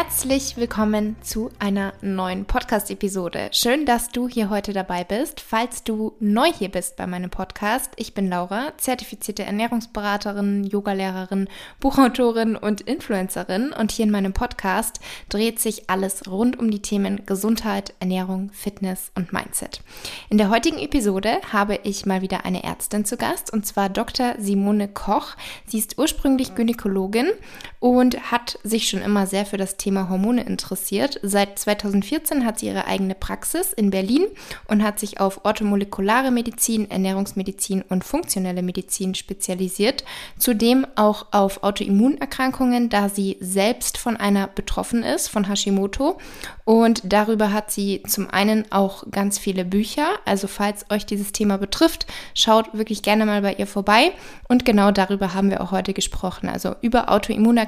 Herzlich willkommen zu einer neuen Podcast-Episode. Schön, dass du hier heute dabei bist. Falls du neu hier bist bei meinem Podcast, ich bin Laura, zertifizierte Ernährungsberaterin, Yogalehrerin, Buchautorin und Influencerin. Und hier in meinem Podcast dreht sich alles rund um die Themen Gesundheit, Ernährung, Fitness und Mindset. In der heutigen Episode habe ich mal wieder eine Ärztin zu Gast, und zwar Dr. Simone Koch. Sie ist ursprünglich Gynäkologin und hat sich schon immer sehr für das Thema Hormone interessiert. Seit 2014 hat sie ihre eigene Praxis in Berlin und hat sich auf orthomolekulare Medizin, Ernährungsmedizin und funktionelle Medizin spezialisiert. Zudem auch auf Autoimmunerkrankungen, da sie selbst von einer betroffen ist, von Hashimoto. Und darüber hat sie zum einen auch ganz viele Bücher. Also falls euch dieses Thema betrifft, schaut wirklich gerne mal bei ihr vorbei. Und genau darüber haben wir auch heute gesprochen. Also über Autoimmunerkrankungen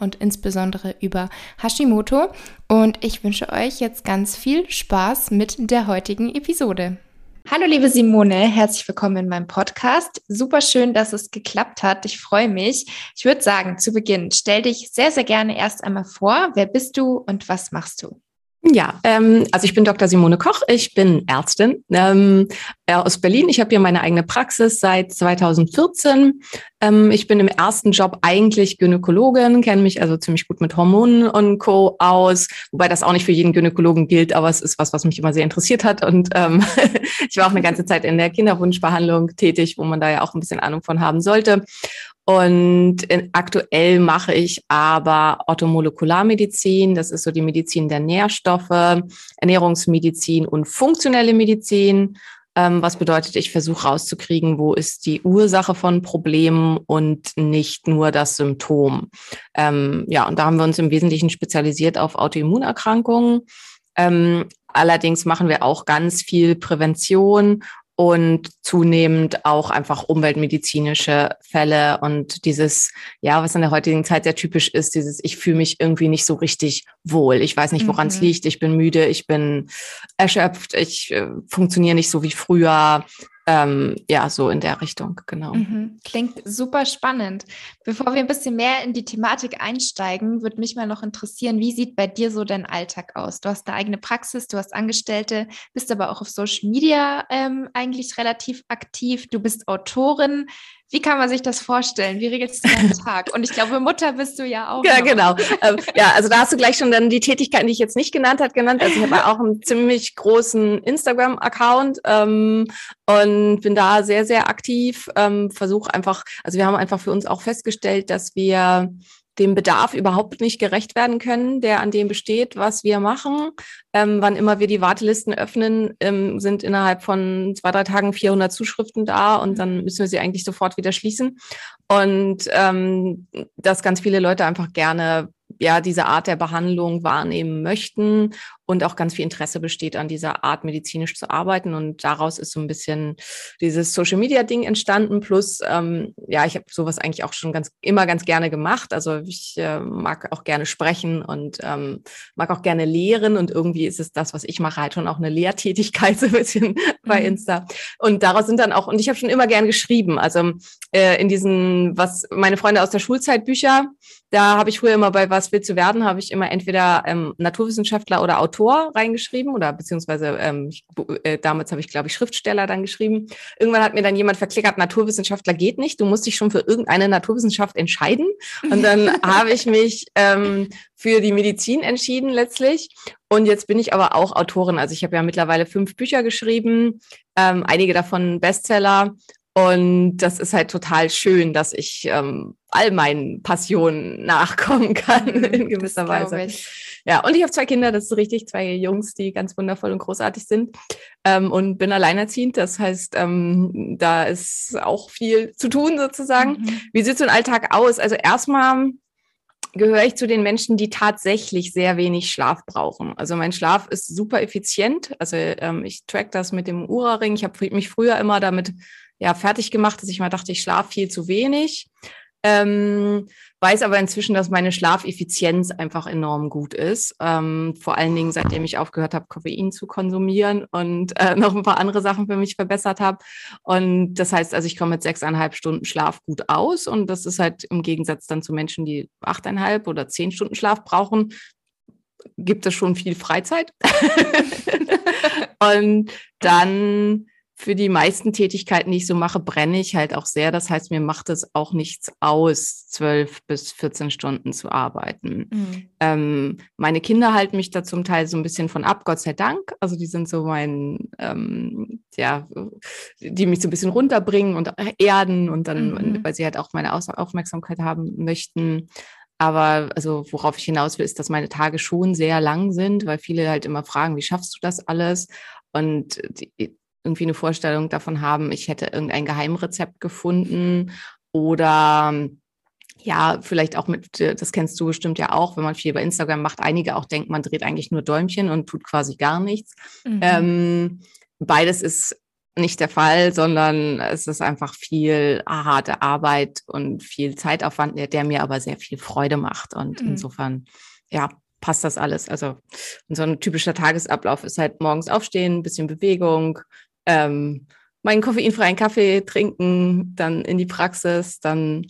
und insbesondere über Hashimoto und ich wünsche euch jetzt ganz viel Spaß mit der heutigen Episode. Hallo liebe Simone, herzlich willkommen in meinem Podcast. Super schön, dass es geklappt hat. Ich freue mich. Ich würde sagen, zu Beginn, stell dich sehr, sehr gerne erst einmal vor. Wer bist du und was machst du? Ja, ähm, also ich bin Dr. Simone Koch, ich bin Ärztin ähm, äh, aus Berlin. Ich habe hier meine eigene Praxis seit 2014. Ähm, ich bin im ersten Job eigentlich Gynäkologin, kenne mich also ziemlich gut mit Hormonen und Co. aus, wobei das auch nicht für jeden Gynäkologen gilt, aber es ist was, was mich immer sehr interessiert hat. Und ähm, ich war auch eine ganze Zeit in der Kinderwunschbehandlung tätig, wo man da ja auch ein bisschen Ahnung von haben sollte. Und in, aktuell mache ich aber Orthomolekularmedizin, das ist so die Medizin der Nährstoffe, Ernährungsmedizin und funktionelle Medizin. Ähm, was bedeutet, ich versuche rauszukriegen, wo ist die Ursache von Problemen und nicht nur das Symptom. Ähm, ja, und da haben wir uns im Wesentlichen spezialisiert auf Autoimmunerkrankungen. Ähm, allerdings machen wir auch ganz viel Prävention und zunehmend auch einfach umweltmedizinische Fälle und dieses, ja, was in der heutigen Zeit sehr typisch ist, dieses, ich fühle mich irgendwie nicht so richtig wohl. Ich weiß nicht, woran es mhm. liegt. Ich bin müde, ich bin erschöpft, ich äh, funktioniere nicht so wie früher. Ähm, ja, so in der Richtung, genau. Mhm. Klingt super spannend. Bevor wir ein bisschen mehr in die Thematik einsteigen, würde mich mal noch interessieren, wie sieht bei dir so dein Alltag aus? Du hast eine eigene Praxis, du hast Angestellte, bist aber auch auf Social Media ähm, eigentlich relativ aktiv, du bist Autorin. Wie kann man sich das vorstellen? Wie regelst du deinen Tag? Und ich glaube, Mutter bist du ja auch. Ja, noch. genau. Ähm, ja, also da hast du gleich schon dann die Tätigkeiten, die ich jetzt nicht genannt habe, genannt. Also ich habe auch einen ziemlich großen Instagram-Account ähm, und bin da sehr, sehr aktiv. Ähm, Versuche einfach, also wir haben einfach für uns auch festgestellt, dass wir dem Bedarf überhaupt nicht gerecht werden können, der an dem besteht, was wir machen. Ähm, wann immer wir die Wartelisten öffnen, ähm, sind innerhalb von zwei, drei Tagen 400 Zuschriften da und dann müssen wir sie eigentlich sofort wieder schließen. Und ähm, dass ganz viele Leute einfach gerne ja diese Art der Behandlung wahrnehmen möchten und auch ganz viel Interesse besteht an dieser Art medizinisch zu arbeiten. Und daraus ist so ein bisschen dieses Social Media Ding entstanden. Plus ähm, ja ich habe sowas eigentlich auch schon ganz immer ganz gerne gemacht. Also ich äh, mag auch gerne sprechen und ähm, mag auch gerne lehren. Und irgendwie ist es das was ich mache halt schon auch eine Lehrtätigkeit so ein bisschen bei mhm. Insta. Und daraus sind dann auch und ich habe schon immer gern geschrieben. Also äh, in diesen was meine Freunde aus der Schulzeit Bücher da habe ich früher immer bei was willst du werden habe ich immer entweder ähm, Naturwissenschaftler oder Autor Autor reingeschrieben oder beziehungsweise ähm, äh, damals habe ich, glaube ich, Schriftsteller dann geschrieben. Irgendwann hat mir dann jemand verklickert, Naturwissenschaftler geht nicht, du musst dich schon für irgendeine Naturwissenschaft entscheiden. Und dann habe ich mich ähm, für die Medizin entschieden letztlich. Und jetzt bin ich aber auch Autorin. Also ich habe ja mittlerweile fünf Bücher geschrieben, ähm, einige davon Bestseller. Und das ist halt total schön, dass ich ähm, all meinen Passionen nachkommen kann in gewisser Weise. Ich. Ja, und ich habe zwei Kinder, das ist richtig, zwei Jungs, die ganz wundervoll und großartig sind ähm, und bin alleinerziehend. Das heißt, ähm, da ist auch viel zu tun sozusagen. Mhm. Wie sieht so ein Alltag aus? Also erstmal gehöre ich zu den Menschen, die tatsächlich sehr wenig Schlaf brauchen. Also mein Schlaf ist super effizient. Also ähm, ich track das mit dem Ura-Ring. Ich habe mich früher immer damit ja fertig gemacht, dass ich mal dachte, ich schlafe viel zu wenig. Ähm, weiß aber inzwischen, dass meine Schlafeffizienz einfach enorm gut ist. Ähm, vor allen Dingen, seitdem ich aufgehört habe, Koffein zu konsumieren und äh, noch ein paar andere Sachen für mich verbessert habe. Und das heißt, also ich komme mit sechseinhalb Stunden Schlaf gut aus. Und das ist halt im Gegensatz dann zu Menschen, die achteinhalb oder zehn Stunden Schlaf brauchen, gibt es schon viel Freizeit. und dann für die meisten Tätigkeiten, die ich so mache, brenne ich halt auch sehr. Das heißt, mir macht es auch nichts aus, zwölf bis 14 Stunden zu arbeiten. Mhm. Ähm, meine Kinder halten mich da zum Teil so ein bisschen von ab, Gott sei Dank. Also die sind so mein, ähm, ja, die mich so ein bisschen runterbringen und erden und dann, mhm. weil sie halt auch meine Aufmerksamkeit haben möchten. Aber also worauf ich hinaus will, ist, dass meine Tage schon sehr lang sind, weil viele halt immer fragen, wie schaffst du das alles? Und die, irgendwie eine Vorstellung davon haben, ich hätte irgendein Geheimrezept gefunden oder ja, vielleicht auch mit, das kennst du bestimmt ja auch, wenn man viel bei Instagram macht, einige auch denken, man dreht eigentlich nur Däumchen und tut quasi gar nichts. Mhm. Ähm, beides ist nicht der Fall, sondern es ist einfach viel harte Arbeit und viel Zeitaufwand, der, der mir aber sehr viel Freude macht. Und mhm. insofern, ja, passt das alles. Also so ein typischer Tagesablauf ist halt morgens aufstehen, ein bisschen Bewegung, ähm, meinen koffeinfreien Kaffee trinken, dann in die Praxis, dann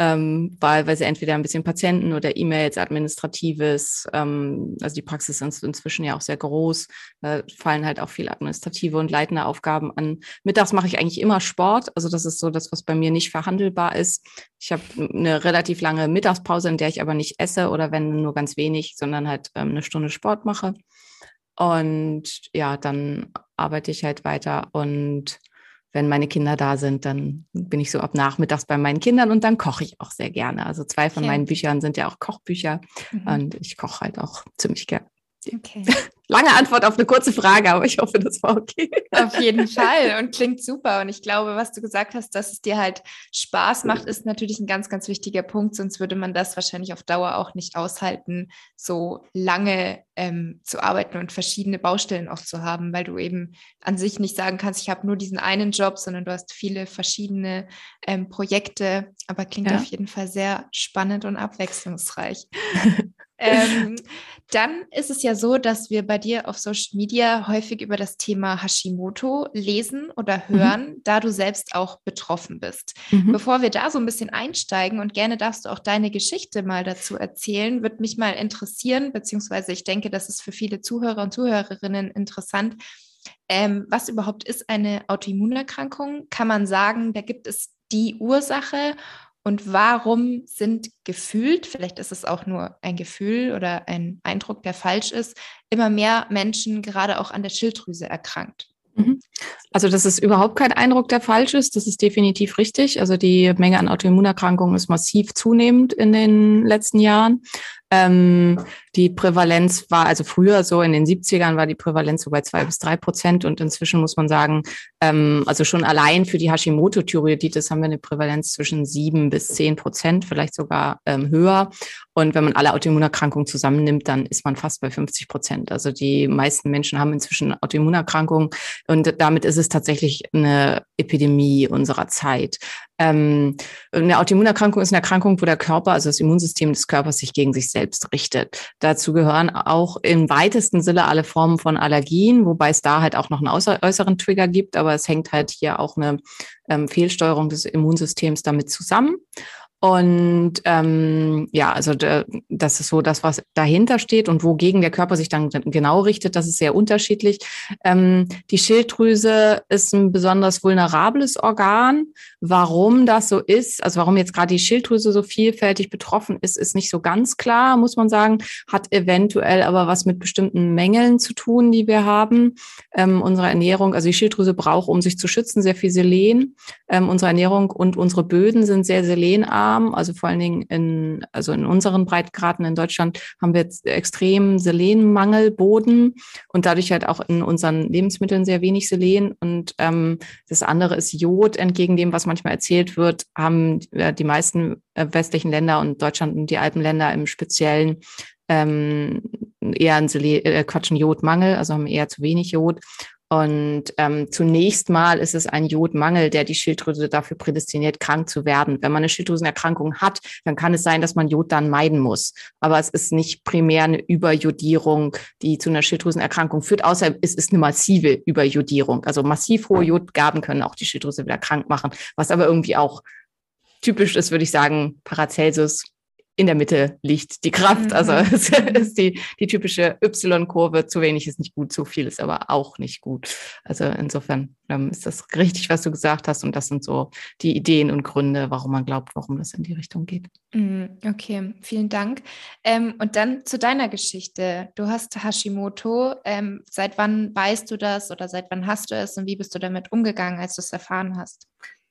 ähm, wahlweise entweder ein bisschen Patienten oder E-Mails, Administratives. Ähm, also die Praxis ist inzwischen ja auch sehr groß. Da fallen halt auch viele administrative und leitende Aufgaben an. Mittags mache ich eigentlich immer Sport. Also das ist so das, was bei mir nicht verhandelbar ist. Ich habe eine relativ lange Mittagspause, in der ich aber nicht esse oder wenn nur ganz wenig, sondern halt ähm, eine Stunde Sport mache. Und ja, dann arbeite ich halt weiter und wenn meine Kinder da sind, dann bin ich so ab nachmittags bei meinen Kindern und dann koche ich auch sehr gerne. Also zwei von okay. meinen Büchern sind ja auch Kochbücher mhm. und ich koche halt auch ziemlich gerne. Okay. Lange Antwort auf eine kurze Frage, aber ich hoffe, das war okay. Auf jeden Fall und klingt super. Und ich glaube, was du gesagt hast, dass es dir halt Spaß macht, ist natürlich ein ganz, ganz wichtiger Punkt. Sonst würde man das wahrscheinlich auf Dauer auch nicht aushalten, so lange ähm, zu arbeiten und verschiedene Baustellen auch zu haben, weil du eben an sich nicht sagen kannst, ich habe nur diesen einen Job, sondern du hast viele verschiedene ähm, Projekte. Aber klingt ja. auf jeden Fall sehr spannend und abwechslungsreich. ähm, dann ist es ja so, dass wir bei dir auf Social Media häufig über das Thema Hashimoto lesen oder mhm. hören, mhm. da du selbst auch betroffen bist. Mhm. Bevor wir da so ein bisschen einsteigen und gerne darfst du auch deine Geschichte mal dazu erzählen, würde mich mal interessieren, beziehungsweise ich denke, das ist für viele Zuhörer und Zuhörerinnen interessant. Ähm, was überhaupt ist eine Autoimmunerkrankung? Kann man sagen, da gibt es die Ursache und warum sind gefühlt, vielleicht ist es auch nur ein Gefühl oder ein Eindruck, der falsch ist, immer mehr Menschen gerade auch an der Schilddrüse erkrankt? Mhm. Also das ist überhaupt kein Eindruck, der falsch ist. Das ist definitiv richtig. Also die Menge an Autoimmunerkrankungen ist massiv zunehmend in den letzten Jahren. Ähm, die Prävalenz war, also früher so in den 70ern war die Prävalenz so bei zwei bis drei Prozent und inzwischen muss man sagen, ähm, also schon allein für die Hashimoto-Thyreoiditis haben wir eine Prävalenz zwischen sieben bis zehn Prozent, vielleicht sogar ähm, höher. Und wenn man alle Autoimmunerkrankungen zusammennimmt, dann ist man fast bei 50 Prozent. Also die meisten Menschen haben inzwischen Autoimmunerkrankungen und damit ist es tatsächlich eine Epidemie unserer Zeit. Ähm, eine Autoimmunerkrankung ist eine Erkrankung, wo der Körper, also das Immunsystem des Körpers, sich gegen sich selbst richtet. Dazu gehören auch im weitesten Sinne alle Formen von Allergien, wobei es da halt auch noch einen äußeren Trigger gibt, aber es hängt halt hier auch eine ähm, Fehlsteuerung des Immunsystems damit zusammen. Und ähm, ja, also das ist so das, was dahinter steht und wogegen der Körper sich dann genau richtet, das ist sehr unterschiedlich. Ähm, die Schilddrüse ist ein besonders vulnerables Organ. Warum das so ist, also warum jetzt gerade die Schilddrüse so vielfältig betroffen ist, ist nicht so ganz klar, muss man sagen. Hat eventuell aber was mit bestimmten Mängeln zu tun, die wir haben. Ähm, unsere Ernährung, also die Schilddrüse braucht, um sich zu schützen, sehr viel Selen. Ähm, unsere Ernährung und unsere Böden sind sehr selenarm arm. Also vor allen Dingen in, also in unseren Breitgraden in Deutschland haben wir jetzt extrem Selenmangel, Boden und dadurch halt auch in unseren Lebensmitteln sehr wenig Selen. Und ähm, das andere ist Jod. Entgegen dem, was manchmal erzählt wird, haben äh, die meisten äh, westlichen Länder und Deutschland und die Alpenländer im Speziellen ähm, eher einen Selen, äh, Quatsch, einen Jodmangel, also haben eher zu wenig Jod. Und ähm, zunächst mal ist es ein Jodmangel, der die Schilddrüse dafür prädestiniert, krank zu werden. Wenn man eine Schilddrüsenerkrankung hat, dann kann es sein, dass man Jod dann meiden muss. Aber es ist nicht primär eine Überjodierung, die zu einer Schilddrüsenerkrankung führt, außer es ist eine massive Überjodierung. Also massiv hohe Jodgaben können auch die Schilddrüse wieder krank machen, was aber irgendwie auch typisch ist, würde ich sagen, Paracelsus in der Mitte liegt die Kraft. Also mhm. es ist die, die typische Y-Kurve. Zu wenig ist nicht gut, zu viel ist aber auch nicht gut. Also insofern ähm, ist das richtig, was du gesagt hast. Und das sind so die Ideen und Gründe, warum man glaubt, warum das in die Richtung geht. Mhm, okay, vielen Dank. Ähm, und dann zu deiner Geschichte. Du hast Hashimoto. Ähm, seit wann weißt du das oder seit wann hast du es und wie bist du damit umgegangen, als du es erfahren hast?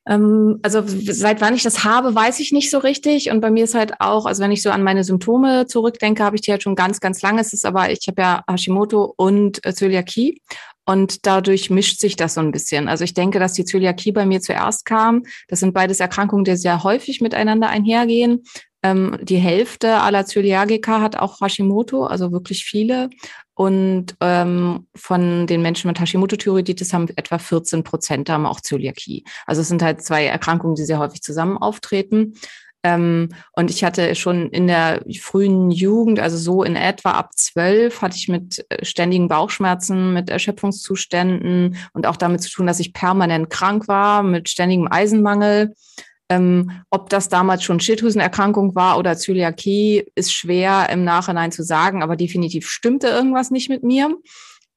Ähm, also seit wann ich das habe, weiß ich nicht so richtig. Und bei mir ist halt auch, also wenn ich so an meine Symptome zurückdenke, habe ich die halt schon ganz, ganz lange. Es ist aber, ich habe ja Hashimoto und äh, Zöliakie. Und dadurch mischt sich das so ein bisschen. Also ich denke, dass die Zöliakie bei mir zuerst kam. Das sind beides Erkrankungen, die sehr häufig miteinander einhergehen. Ähm, die Hälfte aller Zöliagiker hat auch Hashimoto, also wirklich viele. Und ähm, von den Menschen mit Hashimoto-Thyreoiditis haben etwa 14 Prozent haben auch Zöliakie. Also es sind halt zwei Erkrankungen, die sehr häufig zusammen auftreten. Ähm, und ich hatte schon in der frühen Jugend, also so in etwa ab zwölf, hatte ich mit äh, ständigen Bauchschmerzen, mit Erschöpfungszuständen und auch damit zu tun, dass ich permanent krank war, mit ständigem Eisenmangel. Ähm, ob das damals schon Schilddrüsenerkrankung war oder Zöliakie, ist schwer im Nachhinein zu sagen, aber definitiv stimmte irgendwas nicht mit mir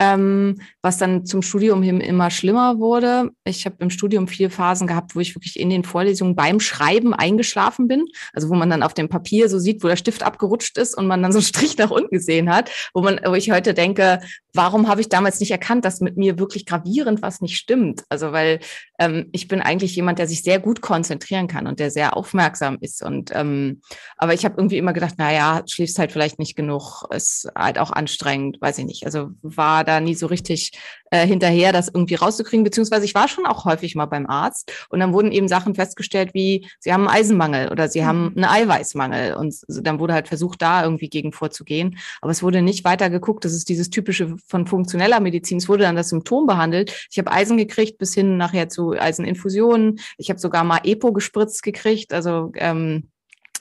ähm, was dann zum Studium hin immer schlimmer wurde. Ich habe im Studium viele Phasen gehabt, wo ich wirklich in den Vorlesungen beim Schreiben eingeschlafen bin. Also wo man dann auf dem Papier so sieht, wo der Stift abgerutscht ist und man dann so einen Strich nach unten gesehen hat, wo man, wo ich heute denke, warum habe ich damals nicht erkannt, dass mit mir wirklich gravierend was nicht stimmt? Also weil ähm, ich bin eigentlich jemand, der sich sehr gut konzentrieren kann und der sehr aufmerksam ist. Und ähm, aber ich habe irgendwie immer gedacht, na ja, schläfst halt vielleicht nicht genug, ist halt auch anstrengend, weiß ich nicht. Also war da nie so richtig äh, hinterher, das irgendwie rauszukriegen, beziehungsweise ich war schon auch häufig mal beim Arzt und dann wurden eben Sachen festgestellt wie, sie haben einen Eisenmangel oder sie mhm. haben einen Eiweißmangel und dann wurde halt versucht, da irgendwie gegen vorzugehen. Aber es wurde nicht weiter geguckt. Das ist dieses typische von funktioneller Medizin. Es wurde dann das Symptom behandelt. Ich habe Eisen gekriegt bis hin nachher zu Eiseninfusionen. Ich habe sogar mal Epo gespritzt gekriegt, also ähm,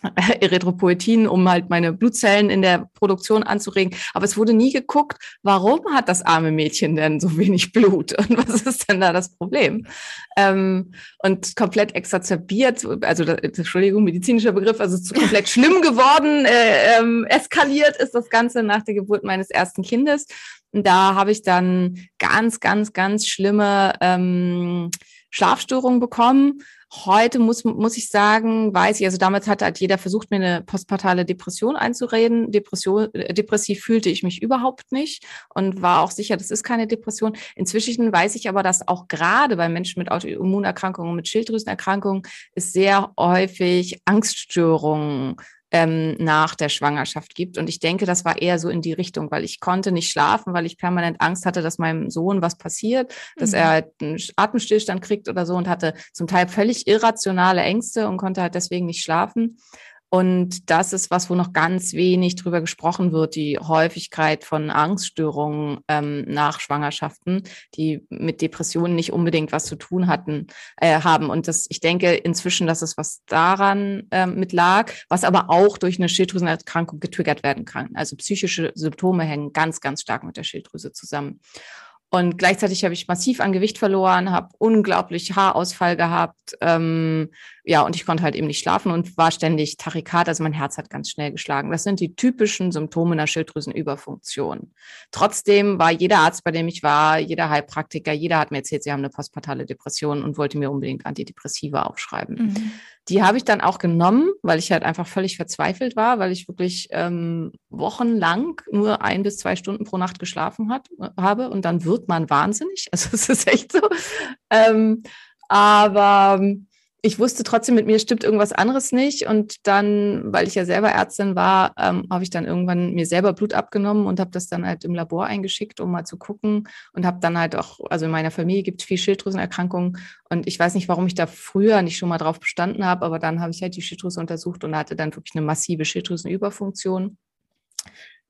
Erythropoetin, um halt meine Blutzellen in der Produktion anzuregen. Aber es wurde nie geguckt, warum hat das arme Mädchen denn so wenig Blut und was ist denn da das Problem? Ähm, und komplett exacerbiert, also Entschuldigung, medizinischer Begriff, also komplett schlimm geworden, äh, ähm, eskaliert ist das Ganze nach der Geburt meines ersten Kindes. Und da habe ich dann ganz, ganz, ganz schlimme ähm, Schlafstörungen bekommen Heute muss, muss ich sagen, weiß ich, also damals hat halt jeder versucht, mir eine postpartale Depression einzureden. Depression, äh, depressiv fühlte ich mich überhaupt nicht und war auch sicher, das ist keine Depression. Inzwischen weiß ich aber, dass auch gerade bei Menschen mit Autoimmunerkrankungen, mit Schilddrüsenerkrankungen, es sehr häufig Angststörungen ähm, nach der Schwangerschaft gibt. Und ich denke, das war eher so in die Richtung, weil ich konnte nicht schlafen, weil ich permanent Angst hatte, dass meinem Sohn was passiert, dass mhm. er halt einen Atemstillstand kriegt oder so und hatte zum Teil völlig irrationale Ängste und konnte halt deswegen nicht schlafen. Und das ist was, wo noch ganz wenig drüber gesprochen wird, die Häufigkeit von Angststörungen ähm, nach Schwangerschaften, die mit Depressionen nicht unbedingt was zu tun hatten, äh, haben. Und das, ich denke inzwischen, dass es was daran ähm, mit lag, was aber auch durch eine Schilddrüsenerkrankung getriggert werden kann. Also psychische Symptome hängen ganz, ganz stark mit der Schilddrüse zusammen. Und gleichzeitig habe ich massiv an Gewicht verloren, habe unglaublich Haarausfall gehabt. Ähm, ja, und ich konnte halt eben nicht schlafen und war ständig Tachykat, also mein Herz hat ganz schnell geschlagen. Das sind die typischen Symptome einer Schilddrüsenüberfunktion. Trotzdem war jeder Arzt, bei dem ich war, jeder Heilpraktiker, jeder hat mir erzählt, sie haben eine postpartale Depression und wollte mir unbedingt Antidepressiva aufschreiben. Mhm. Die habe ich dann auch genommen, weil ich halt einfach völlig verzweifelt war, weil ich wirklich ähm, wochenlang nur ein bis zwei Stunden pro Nacht geschlafen hat, habe und dann wird man wahnsinnig. Also es ist echt so. Ähm, aber ich wusste trotzdem, mit mir stimmt irgendwas anderes nicht. Und dann, weil ich ja selber Ärztin war, ähm, habe ich dann irgendwann mir selber Blut abgenommen und habe das dann halt im Labor eingeschickt, um mal zu gucken. Und habe dann halt auch, also in meiner Familie gibt es viel Schilddrüsenerkrankungen. Und ich weiß nicht, warum ich da früher nicht schon mal drauf bestanden habe, aber dann habe ich halt die Schilddrüse untersucht und hatte dann wirklich eine massive Schilddrüsenüberfunktion.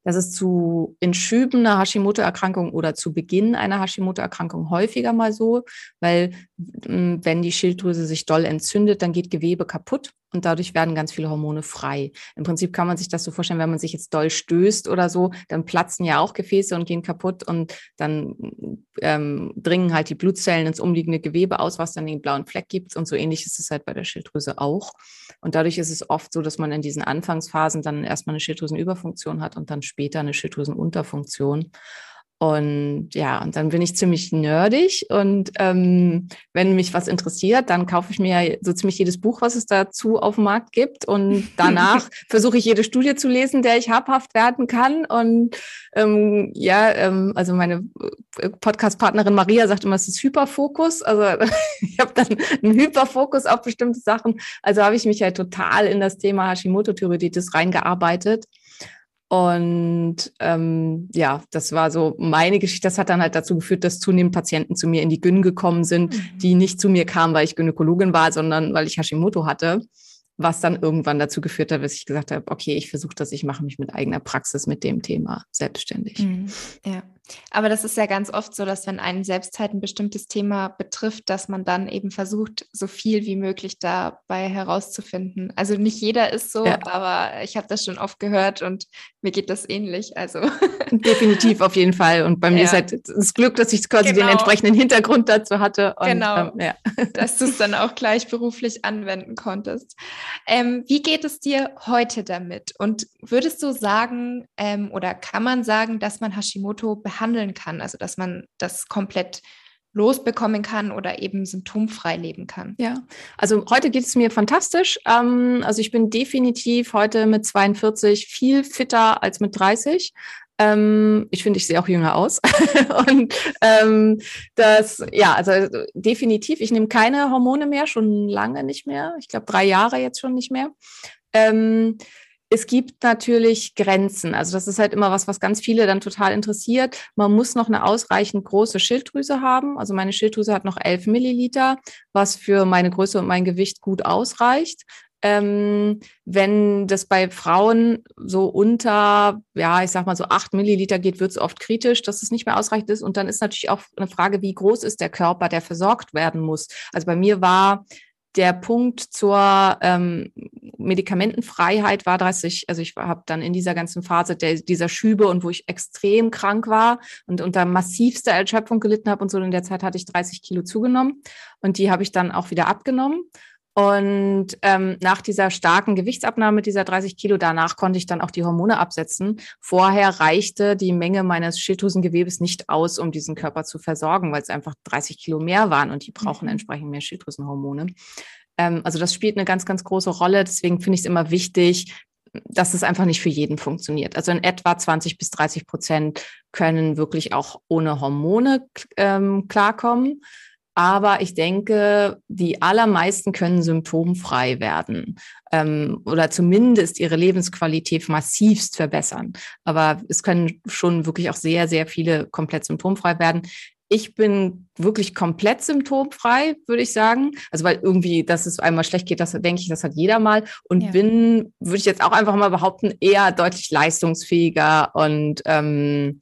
Das ist zu in Schüben einer Hashimoto-Erkrankung oder zu Beginn einer Hashimoto-Erkrankung häufiger mal so, weil wenn die Schilddrüse sich doll entzündet, dann geht Gewebe kaputt und dadurch werden ganz viele Hormone frei. Im Prinzip kann man sich das so vorstellen, wenn man sich jetzt doll stößt oder so, dann platzen ja auch Gefäße und gehen kaputt und dann ähm, dringen halt die Blutzellen ins umliegende Gewebe aus, was dann den blauen Fleck gibt. Und so ähnlich ist es halt bei der Schilddrüse auch. Und dadurch ist es oft so, dass man in diesen Anfangsphasen dann erstmal eine Schilddrüsenüberfunktion hat und dann später eine Schilddrüsenunterfunktion. Und ja, und dann bin ich ziemlich nerdig. Und ähm, wenn mich was interessiert, dann kaufe ich mir so ziemlich jedes Buch, was es dazu auf dem Markt gibt. Und danach versuche ich jede Studie zu lesen, der ich habhaft werden kann. Und ähm, ja, ähm, also meine äh, Podcast-Partnerin Maria sagt immer, es ist Hyperfokus. Also ich habe dann einen Hyperfokus auf bestimmte Sachen. Also habe ich mich halt total in das Thema Hashimoto-Thyreoiditis reingearbeitet. Und ähm, ja, das war so meine Geschichte. Das hat dann halt dazu geführt, dass zunehmend Patienten zu mir in die Gyn gekommen sind, mhm. die nicht zu mir kamen, weil ich Gynäkologin war, sondern weil ich Hashimoto hatte was dann irgendwann dazu geführt hat, dass ich gesagt habe, okay, ich versuche das, ich mache mich mit eigener Praxis mit dem Thema selbstständig. Mhm. Ja, aber das ist ja ganz oft so, dass wenn einen selbst halt ein bestimmtes Thema betrifft, dass man dann eben versucht, so viel wie möglich dabei herauszufinden. Also nicht jeder ist so, ja. aber ich habe das schon oft gehört und mir geht das ähnlich. Also definitiv auf jeden Fall. Und bei mir ja. ist halt das Glück, dass ich quasi genau. den entsprechenden Hintergrund dazu hatte. Und, genau, ähm, ja. dass du es dann auch gleich beruflich anwenden konntest. Ähm, wie geht es dir heute damit? Und würdest du sagen ähm, oder kann man sagen, dass man Hashimoto behandeln kann? Also dass man das komplett losbekommen kann oder eben symptomfrei leben kann. Ja, also heute geht es mir fantastisch. Ähm, also ich bin definitiv heute mit 42 viel fitter als mit 30. Ähm, ich finde, ich sehe auch jünger aus. und ähm, das, ja, also definitiv, ich nehme keine Hormone mehr, schon lange nicht mehr. Ich glaube, drei Jahre jetzt schon nicht mehr. Ähm, es gibt natürlich Grenzen. Also das ist halt immer was, was ganz viele dann total interessiert. Man muss noch eine ausreichend große Schilddrüse haben. Also meine Schilddrüse hat noch 11 Milliliter, was für meine Größe und mein Gewicht gut ausreicht. Ähm, wenn das bei Frauen so unter, ja, ich sag mal so acht Milliliter geht, wird es oft kritisch, dass es nicht mehr ausreichend ist. Und dann ist natürlich auch eine Frage, wie groß ist der Körper, der versorgt werden muss. Also bei mir war der Punkt zur ähm, Medikamentenfreiheit war 30, also ich habe dann in dieser ganzen Phase der, dieser Schübe und wo ich extrem krank war und unter massivster Erschöpfung gelitten habe und so in der Zeit hatte ich 30 Kilo zugenommen und die habe ich dann auch wieder abgenommen und ähm, nach dieser starken Gewichtsabnahme dieser 30 Kilo, danach konnte ich dann auch die Hormone absetzen. Vorher reichte die Menge meines Schilddrüsengewebes nicht aus, um diesen Körper zu versorgen, weil es einfach 30 Kilo mehr waren und die brauchen mhm. entsprechend mehr Schilddrüsenhormone. Ähm, also das spielt eine ganz, ganz große Rolle. Deswegen finde ich es immer wichtig, dass es einfach nicht für jeden funktioniert. Also in etwa 20 bis 30 Prozent können wirklich auch ohne Hormone ähm, klarkommen. Aber ich denke, die allermeisten können symptomfrei werden ähm, oder zumindest ihre Lebensqualität massivst verbessern. Aber es können schon wirklich auch sehr, sehr viele komplett symptomfrei werden. Ich bin wirklich komplett symptomfrei, würde ich sagen. Also weil irgendwie, dass es einmal schlecht geht, das denke ich, das hat jeder mal. Und ja. bin, würde ich jetzt auch einfach mal behaupten, eher deutlich leistungsfähiger und ähm,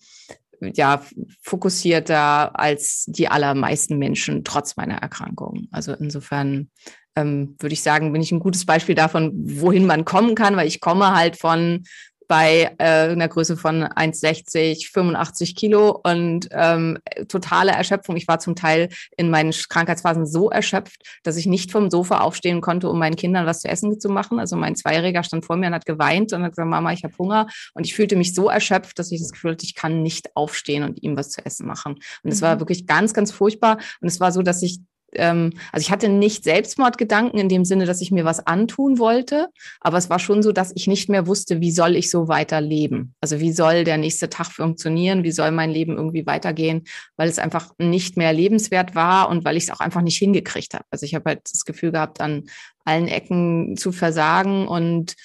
ja, fokussierter als die allermeisten Menschen trotz meiner Erkrankung. Also insofern ähm, würde ich sagen, bin ich ein gutes Beispiel davon, wohin man kommen kann, weil ich komme halt von bei äh, einer Größe von 1,60, 85 Kilo und ähm, totale Erschöpfung. Ich war zum Teil in meinen Krankheitsphasen so erschöpft, dass ich nicht vom Sofa aufstehen konnte, um meinen Kindern was zu essen zu machen. Also mein Zweijähriger stand vor mir und hat geweint und hat gesagt, Mama, ich habe Hunger. Und ich fühlte mich so erschöpft, dass ich das Gefühl hatte, ich kann nicht aufstehen und ihm was zu essen machen. Und es mhm. war wirklich ganz, ganz furchtbar. Und es war so, dass ich ähm, also ich hatte nicht Selbstmordgedanken in dem Sinne, dass ich mir was antun wollte, aber es war schon so, dass ich nicht mehr wusste, wie soll ich so weiterleben? Also wie soll der nächste Tag funktionieren? Wie soll mein Leben irgendwie weitergehen? Weil es einfach nicht mehr lebenswert war und weil ich es auch einfach nicht hingekriegt habe. Also ich habe halt das Gefühl gehabt, an allen Ecken zu versagen und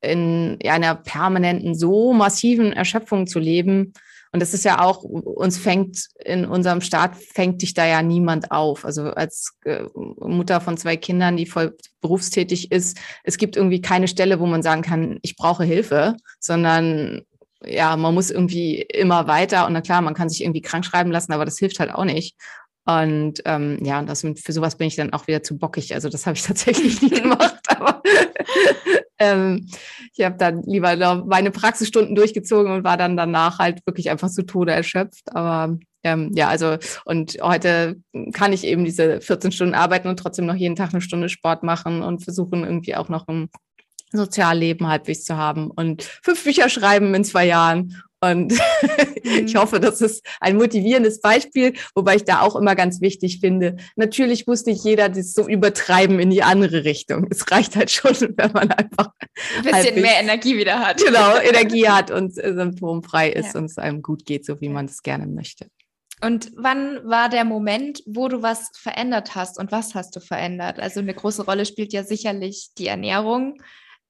in einer permanenten, so massiven Erschöpfung zu leben, und das ist ja auch, uns fängt in unserem Staat, fängt dich da ja niemand auf. Also als äh, Mutter von zwei Kindern, die voll berufstätig ist, es gibt irgendwie keine Stelle, wo man sagen kann, ich brauche Hilfe, sondern ja, man muss irgendwie immer weiter und na klar, man kann sich irgendwie krank schreiben lassen, aber das hilft halt auch nicht. Und ähm, ja, und das, für sowas bin ich dann auch wieder zu bockig. Also das habe ich tatsächlich nie gemacht. Aber ähm, ich habe dann lieber meine Praxisstunden durchgezogen und war dann danach halt wirklich einfach zu Tode erschöpft. Aber ähm, ja, also und heute kann ich eben diese 14 Stunden arbeiten und trotzdem noch jeden Tag eine Stunde Sport machen und versuchen irgendwie auch noch ein Sozialleben halbwegs zu haben und fünf Bücher schreiben in zwei Jahren und mhm. ich hoffe, das ist ein motivierendes Beispiel, wobei ich da auch immer ganz wichtig finde. Natürlich muss nicht jeder das so übertreiben in die andere Richtung. Es reicht halt schon, wenn man einfach ein bisschen mehr Energie wieder hat. Genau, Energie hat und symptomfrei ist ja. und es einem gut geht, so wie man es gerne möchte. Und wann war der Moment, wo du was verändert hast und was hast du verändert? Also eine große Rolle spielt ja sicherlich die Ernährung.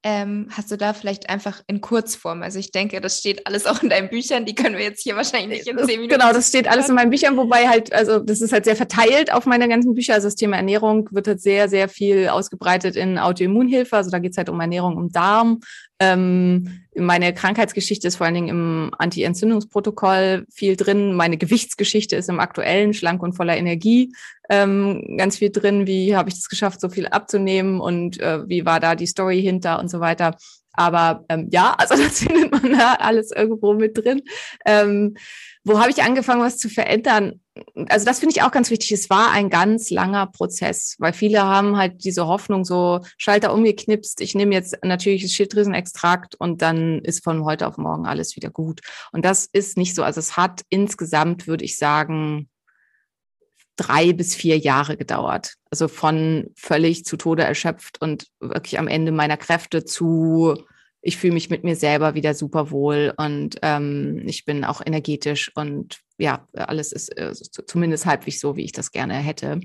Ähm, hast du da vielleicht einfach in Kurzform? Also ich denke, das steht alles auch in deinen Büchern, die können wir jetzt hier wahrscheinlich nicht in zehn Minuten. Genau, das steht alles in meinen Büchern, wobei halt, also das ist halt sehr verteilt auf meine ganzen Bücher. Also das Thema Ernährung wird halt sehr, sehr viel ausgebreitet in Autoimmunhilfe. Also da geht es halt um Ernährung im Darm, ähm, meine Krankheitsgeschichte ist vor allen Dingen im Anti-Entzündungsprotokoll viel drin. Meine Gewichtsgeschichte ist im aktuellen Schlank und voller Energie ähm, ganz viel drin. Wie habe ich es geschafft, so viel abzunehmen und äh, wie war da die Story hinter und so weiter. Aber ähm, ja, also das findet man da alles irgendwo mit drin. Ähm, wo habe ich angefangen, was zu verändern? Also das finde ich auch ganz wichtig. Es war ein ganz langer Prozess, weil viele haben halt diese Hoffnung, so Schalter umgeknipst. Ich nehme jetzt natürlich das Schilddrüsenextrakt und dann ist von heute auf morgen alles wieder gut. Und das ist nicht so. Also es hat insgesamt, würde ich sagen, drei bis vier Jahre gedauert. Also von völlig zu Tode erschöpft und wirklich am Ende meiner Kräfte zu ich fühle mich mit mir selber wieder super wohl und ähm, ich bin auch energetisch und ja, alles ist äh, zumindest halbwegs so, wie ich das gerne hätte.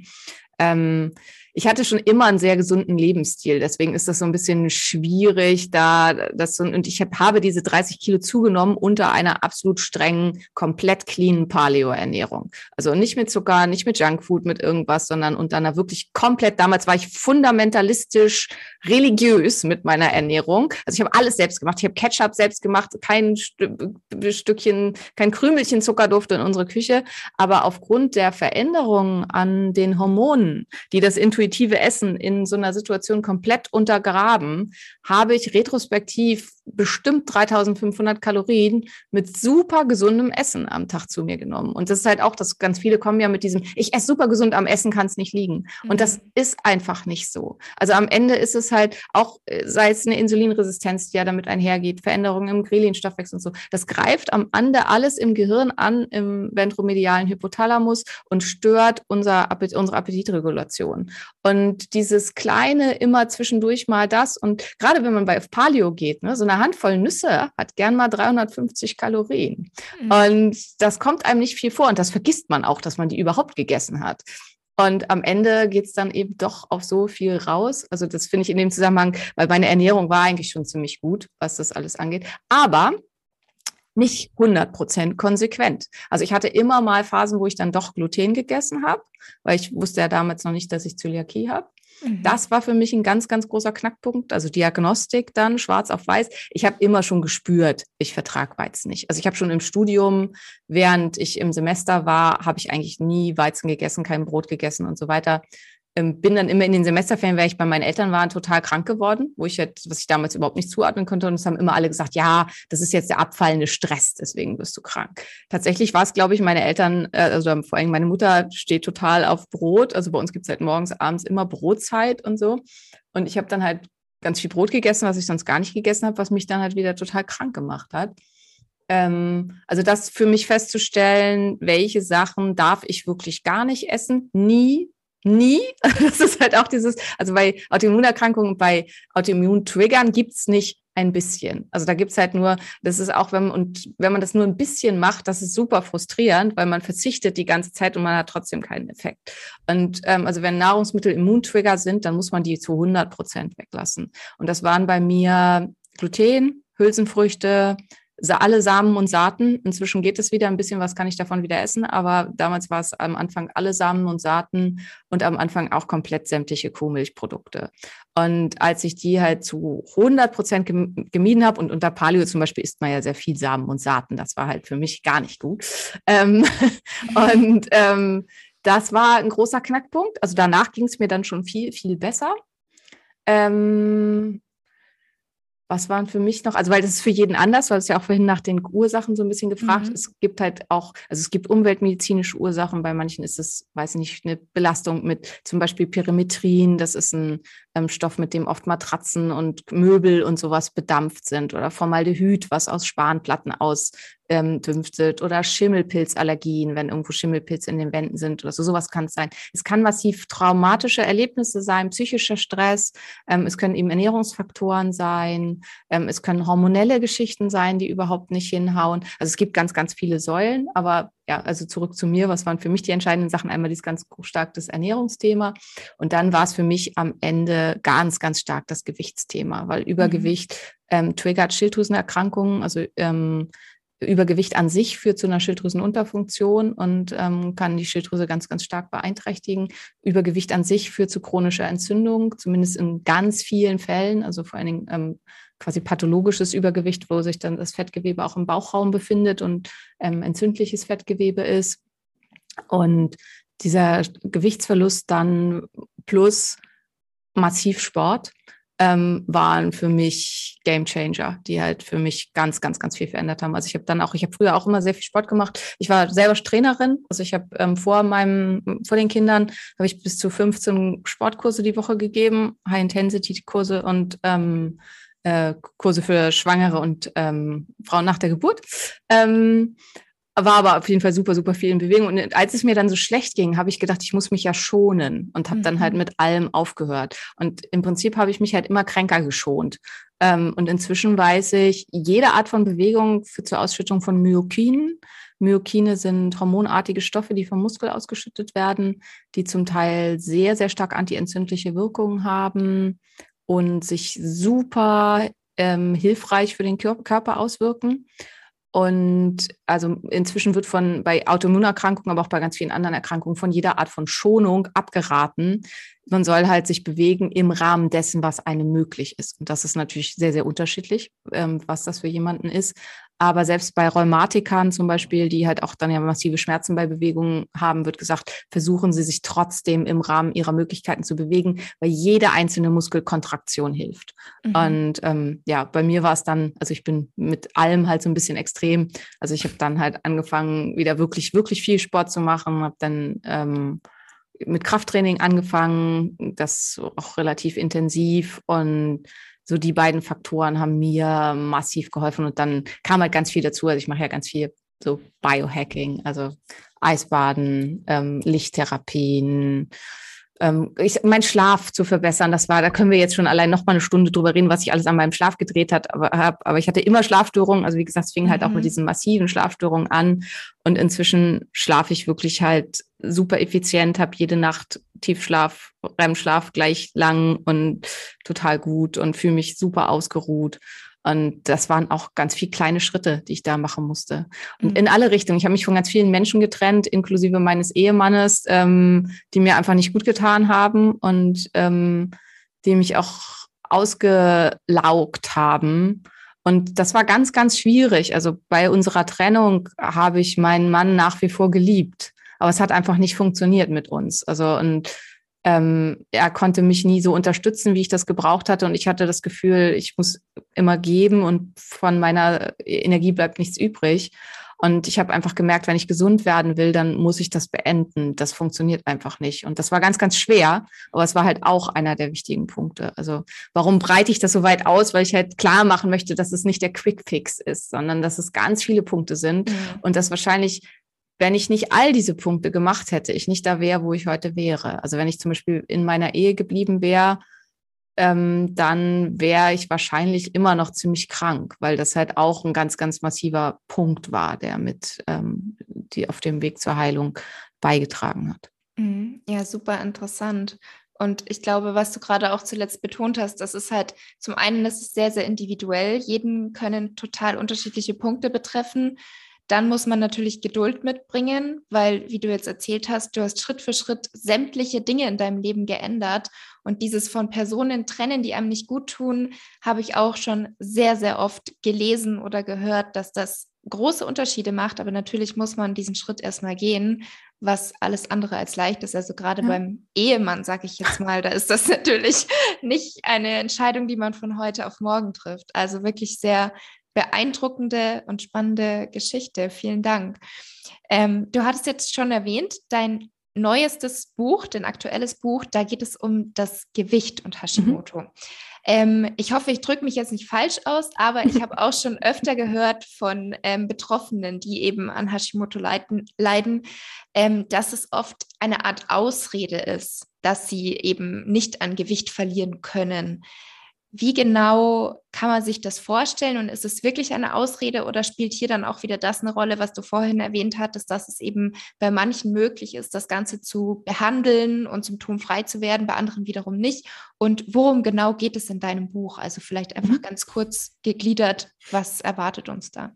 Ähm, ich hatte schon immer einen sehr gesunden Lebensstil, deswegen ist das so ein bisschen schwierig, da das so, und ich hab, habe diese 30 Kilo zugenommen unter einer absolut strengen, komplett cleanen Paleo-Ernährung. Also nicht mit Zucker, nicht mit Junkfood, mit irgendwas, sondern unter einer wirklich komplett, damals war ich fundamentalistisch religiös mit meiner Ernährung. Also ich habe alles selbst gemacht. Ich habe Ketchup selbst gemacht, kein Stückchen, kein Krümelchen Zucker durfte in unsere Küche. Aber aufgrund der Veränderungen an den Hormonen, die das intuitive Essen in so einer Situation komplett untergraben, habe ich retrospektiv bestimmt 3500 Kalorien mit super gesundem Essen am Tag zu mir genommen. Und das ist halt auch, dass ganz viele kommen ja mit diesem, ich esse super gesund, am Essen kann es nicht liegen. Und das mhm. ist einfach nicht so. Also am Ende ist es halt auch, äh, sei es eine Insulinresistenz, die ja damit einhergeht, Veränderungen im Ghrelin-Stoffwechsel und so. Das greift am Ende alles im Gehirn an, im ventromedialen Hypothalamus und stört unser Appet unsere Appetitregulation. Und dieses kleine, immer zwischendurch mal das und gerade wenn man bei Paleo geht, ne, so eine Handvoll Nüsse hat gern mal 350 Kalorien. Mhm. Und das kommt einem nicht viel vor und das vergisst man auch, dass man die überhaupt gegessen hat. Und am Ende geht es dann eben doch auf so viel raus. Also das finde ich in dem Zusammenhang, weil meine Ernährung war eigentlich schon ziemlich gut, was das alles angeht. Aber nicht 100 Prozent konsequent. Also ich hatte immer mal Phasen, wo ich dann doch Gluten gegessen habe, weil ich wusste ja damals noch nicht, dass ich Zöliakie habe. Mhm. Das war für mich ein ganz, ganz großer Knackpunkt. Also Diagnostik dann, schwarz auf weiß. Ich habe immer schon gespürt, ich vertrage Weizen nicht. Also ich habe schon im Studium, während ich im Semester war, habe ich eigentlich nie Weizen gegessen, kein Brot gegessen und so weiter bin dann immer in den Semesterferien, weil ich bei meinen Eltern war, total krank geworden, wo ich halt, was ich damals überhaupt nicht zuatmen konnte. Und es haben immer alle gesagt, ja, das ist jetzt der abfallende Stress, deswegen wirst du krank. Tatsächlich war es, glaube ich, meine Eltern, äh, also vor allem meine Mutter steht total auf Brot. Also bei uns gibt es halt morgens, abends immer Brotzeit und so. Und ich habe dann halt ganz viel Brot gegessen, was ich sonst gar nicht gegessen habe, was mich dann halt wieder total krank gemacht hat. Ähm, also das für mich festzustellen, welche Sachen darf ich wirklich gar nicht essen, nie nie. Das ist halt auch dieses, also bei Autoimmunerkrankungen, bei Autoimmuntriggern gibt's nicht ein bisschen. Also da gibt's halt nur, das ist auch, wenn man, und wenn man das nur ein bisschen macht, das ist super frustrierend, weil man verzichtet die ganze Zeit und man hat trotzdem keinen Effekt. Und ähm, also wenn Nahrungsmittel Immuntrigger sind, dann muss man die zu 100 Prozent weglassen. Und das waren bei mir Gluten, Hülsenfrüchte, alle Samen und Saaten. Inzwischen geht es wieder ein bisschen, was kann ich davon wieder essen, aber damals war es am Anfang alle Samen und Saaten und am Anfang auch komplett sämtliche Kuhmilchprodukte. Und als ich die halt zu 100 Prozent gemieden habe und unter Paleo zum Beispiel isst man ja sehr viel Samen und Saaten, das war halt für mich gar nicht gut. Ähm, und ähm, das war ein großer Knackpunkt. Also danach ging es mir dann schon viel, viel besser. Ähm, was waren für mich noch, also weil das ist für jeden anders, weil es ja auch vorhin nach den Ursachen so ein bisschen gefragt. Mhm. Es gibt halt auch, also es gibt umweltmedizinische Ursachen, bei manchen ist es, weiß ich nicht, eine Belastung mit zum Beispiel Pyrimetrin, das ist ein ähm, Stoff, mit dem oft Matratzen und Möbel und sowas bedampft sind oder Formaldehyd, was aus Spanplatten aus ähm, dünstet oder Schimmelpilzallergien, wenn irgendwo Schimmelpilze in den Wänden sind oder so. Sowas kann es sein. Es kann massiv traumatische Erlebnisse sein, psychischer Stress. Ähm, es können eben Ernährungsfaktoren sein. Ähm, es können hormonelle Geschichten sein, die überhaupt nicht hinhauen. Also es gibt ganz, ganz viele Säulen, aber ja, also zurück zu mir, was waren für mich die entscheidenden Sachen? Einmal dieses ganz stark das Ernährungsthema und dann war es für mich am Ende ganz, ganz stark das Gewichtsthema, weil. Übergewicht mhm. ähm, triggert Schilddrüsenerkrankungen, also ähm, Übergewicht an sich führt zu einer Schilddrüsenunterfunktion und ähm, kann die Schilddrüse ganz, ganz stark beeinträchtigen. Übergewicht an sich führt zu chronischer Entzündung, zumindest in ganz vielen Fällen, also vor allen Dingen ähm, quasi pathologisches Übergewicht, wo sich dann das Fettgewebe auch im Bauchraum befindet und ähm, entzündliches Fettgewebe ist. Und dieser Gewichtsverlust dann plus massiv Sport ähm, waren für mich Game Changer, die halt für mich ganz, ganz, ganz viel verändert haben. Also ich habe dann auch, ich habe früher auch immer sehr viel Sport gemacht. Ich war selber Trainerin, also ich habe ähm, vor meinem, vor den Kindern habe ich bis zu 15 Sportkurse die Woche gegeben, High-Intensity-Kurse und ähm, äh, Kurse für Schwangere und ähm, Frauen nach der Geburt. Ähm, war aber auf jeden Fall super, super viel in Bewegung. Und als es mir dann so schlecht ging, habe ich gedacht, ich muss mich ja schonen und habe mhm. dann halt mhm. mit allem aufgehört. Und im Prinzip habe ich mich halt immer kränker geschont. Ähm, und inzwischen weiß ich, jede Art von Bewegung führt zur Ausschüttung von Myokinen. Myokine sind hormonartige Stoffe, die vom Muskel ausgeschüttet werden, die zum Teil sehr, sehr stark antientzündliche Wirkungen haben und sich super ähm, hilfreich für den Körper auswirken. Und also inzwischen wird von bei Autoimmunerkrankungen, aber auch bei ganz vielen anderen Erkrankungen von jeder Art von Schonung abgeraten. Man soll halt sich bewegen im Rahmen dessen, was einem möglich ist. Und das ist natürlich sehr, sehr unterschiedlich, ähm, was das für jemanden ist. Aber selbst bei Rheumatikern zum Beispiel, die halt auch dann ja massive Schmerzen bei Bewegungen haben, wird gesagt, versuchen sie sich trotzdem im Rahmen ihrer Möglichkeiten zu bewegen, weil jede einzelne Muskelkontraktion hilft. Mhm. Und ähm, ja, bei mir war es dann, also ich bin mit allem halt so ein bisschen extrem. Also ich habe dann halt angefangen, wieder wirklich, wirklich viel Sport zu machen, habe dann ähm, mit Krafttraining angefangen, das auch relativ intensiv und so die beiden Faktoren haben mir massiv geholfen und dann kam halt ganz viel dazu. Also ich mache ja ganz viel so Biohacking, also Eisbaden, ähm, Lichttherapien, ähm, ich, mein Schlaf zu verbessern. Das war, da können wir jetzt schon allein noch mal eine Stunde drüber reden, was ich alles an meinem Schlaf gedreht hat, aber, hab, aber ich hatte immer Schlafstörungen. Also wie gesagt, es fing halt mhm. auch mit mhm. diesen massiven Schlafstörungen an. Und inzwischen schlafe ich wirklich halt super effizient, habe jede Nacht Tiefschlaf, REM-Schlaf gleich lang und total gut und fühle mich super ausgeruht. Und das waren auch ganz viele kleine Schritte, die ich da machen musste. Und mhm. in alle Richtungen. Ich habe mich von ganz vielen Menschen getrennt, inklusive meines Ehemannes, ähm, die mir einfach nicht gut getan haben und ähm, die mich auch ausgelaugt haben. Und das war ganz, ganz schwierig. Also bei unserer Trennung habe ich meinen Mann nach wie vor geliebt. Aber es hat einfach nicht funktioniert mit uns. Also und ähm, er konnte mich nie so unterstützen, wie ich das gebraucht hatte. Und ich hatte das Gefühl, ich muss immer geben und von meiner Energie bleibt nichts übrig. Und ich habe einfach gemerkt, wenn ich gesund werden will, dann muss ich das beenden. Das funktioniert einfach nicht. Und das war ganz, ganz schwer. Aber es war halt auch einer der wichtigen Punkte. Also warum breite ich das so weit aus? Weil ich halt klar machen möchte, dass es nicht der Quick Fix ist, sondern dass es ganz viele Punkte sind mhm. und dass wahrscheinlich wenn ich nicht all diese Punkte gemacht hätte, ich nicht da wäre, wo ich heute wäre. Also wenn ich zum Beispiel in meiner Ehe geblieben wäre, ähm, dann wäre ich wahrscheinlich immer noch ziemlich krank, weil das halt auch ein ganz, ganz massiver Punkt war, der mit ähm, die auf dem Weg zur Heilung beigetragen hat. Mhm. Ja, super interessant. Und ich glaube, was du gerade auch zuletzt betont hast, das ist halt zum einen, das ist sehr, sehr individuell. Jeden können total unterschiedliche Punkte betreffen. Dann muss man natürlich Geduld mitbringen, weil, wie du jetzt erzählt hast, du hast Schritt für Schritt sämtliche Dinge in deinem Leben geändert. Und dieses von Personen trennen, die einem nicht gut tun, habe ich auch schon sehr, sehr oft gelesen oder gehört, dass das große Unterschiede macht. Aber natürlich muss man diesen Schritt erstmal gehen, was alles andere als leicht ist. Also gerade ja. beim Ehemann, sage ich jetzt mal, da ist das natürlich nicht eine Entscheidung, die man von heute auf morgen trifft. Also wirklich sehr beeindruckende und spannende Geschichte. Vielen Dank. Ähm, du hattest jetzt schon erwähnt, dein neuestes Buch, dein aktuelles Buch, da geht es um das Gewicht und Hashimoto. Mhm. Ähm, ich hoffe, ich drücke mich jetzt nicht falsch aus, aber ich habe auch schon öfter gehört von ähm, Betroffenen, die eben an Hashimoto leiden, leiden ähm, dass es oft eine Art Ausrede ist, dass sie eben nicht an Gewicht verlieren können. Wie genau kann man sich das vorstellen und ist es wirklich eine Ausrede oder spielt hier dann auch wieder das eine Rolle, was du vorhin erwähnt hattest, dass es eben bei manchen möglich ist, das Ganze zu behandeln und zum Tun frei zu werden, bei anderen wiederum nicht? Und worum genau geht es in deinem Buch? Also vielleicht einfach mhm. ganz kurz gegliedert, was erwartet uns da?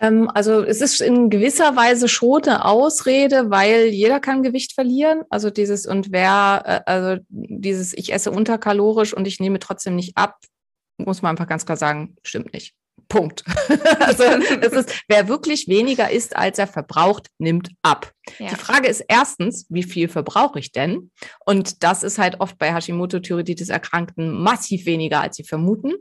Ähm, also es ist in gewisser Weise schon eine Ausrede, weil jeder kann Gewicht verlieren. Also dieses und wer, äh, also dieses ich esse unterkalorisch und ich nehme trotzdem nicht ab, muss man einfach ganz klar sagen, stimmt nicht. Punkt. also es ist, wer wirklich weniger isst, als er verbraucht, nimmt ab. Ja. Die Frage ist erstens, wie viel verbrauche ich denn? Und das ist halt oft bei Hashimoto-Thyreoiditis Erkrankten massiv weniger, als sie vermuten.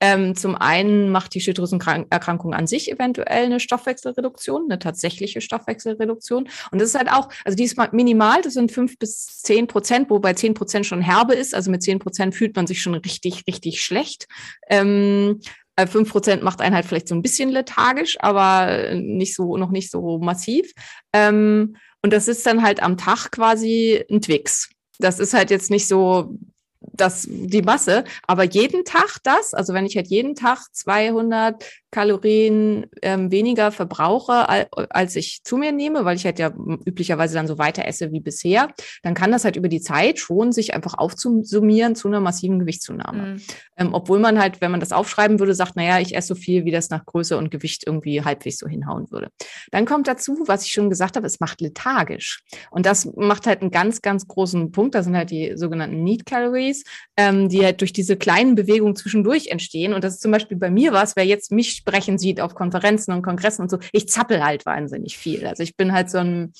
Ähm, zum einen macht die Schilddrüsenerkrankung an sich eventuell eine Stoffwechselreduktion, eine tatsächliche Stoffwechselreduktion. Und das ist halt auch, also die ist minimal, das sind fünf bis zehn Prozent, wobei zehn Prozent schon herbe ist. Also mit zehn Prozent fühlt man sich schon richtig, richtig schlecht. Ähm, äh, fünf Prozent macht einen halt vielleicht so ein bisschen lethargisch, aber nicht so, noch nicht so massiv. Ähm, und das ist dann halt am Tag quasi ein Twix. Das ist halt jetzt nicht so das, die Masse, aber jeden Tag das, also wenn ich halt jeden Tag 200 Kalorien ähm, weniger verbrauche, als ich zu mir nehme, weil ich halt ja üblicherweise dann so weiter esse wie bisher, dann kann das halt über die Zeit schon sich einfach aufzusummieren zu einer massiven Gewichtszunahme. Mhm. Ähm, obwohl man halt, wenn man das aufschreiben würde, sagt, naja, ich esse so viel, wie das nach Größe und Gewicht irgendwie halbwegs so hinhauen würde. Dann kommt dazu, was ich schon gesagt habe, es macht lethargisch. Und das macht halt einen ganz, ganz großen Punkt. Da sind halt die sogenannten Need Calories, ähm, die halt durch diese kleinen Bewegungen zwischendurch entstehen. Und das ist zum Beispiel bei mir was, wer jetzt mich sprechen sieht auf Konferenzen und Kongressen und so, ich zappel halt wahnsinnig viel. Also ich bin halt so ein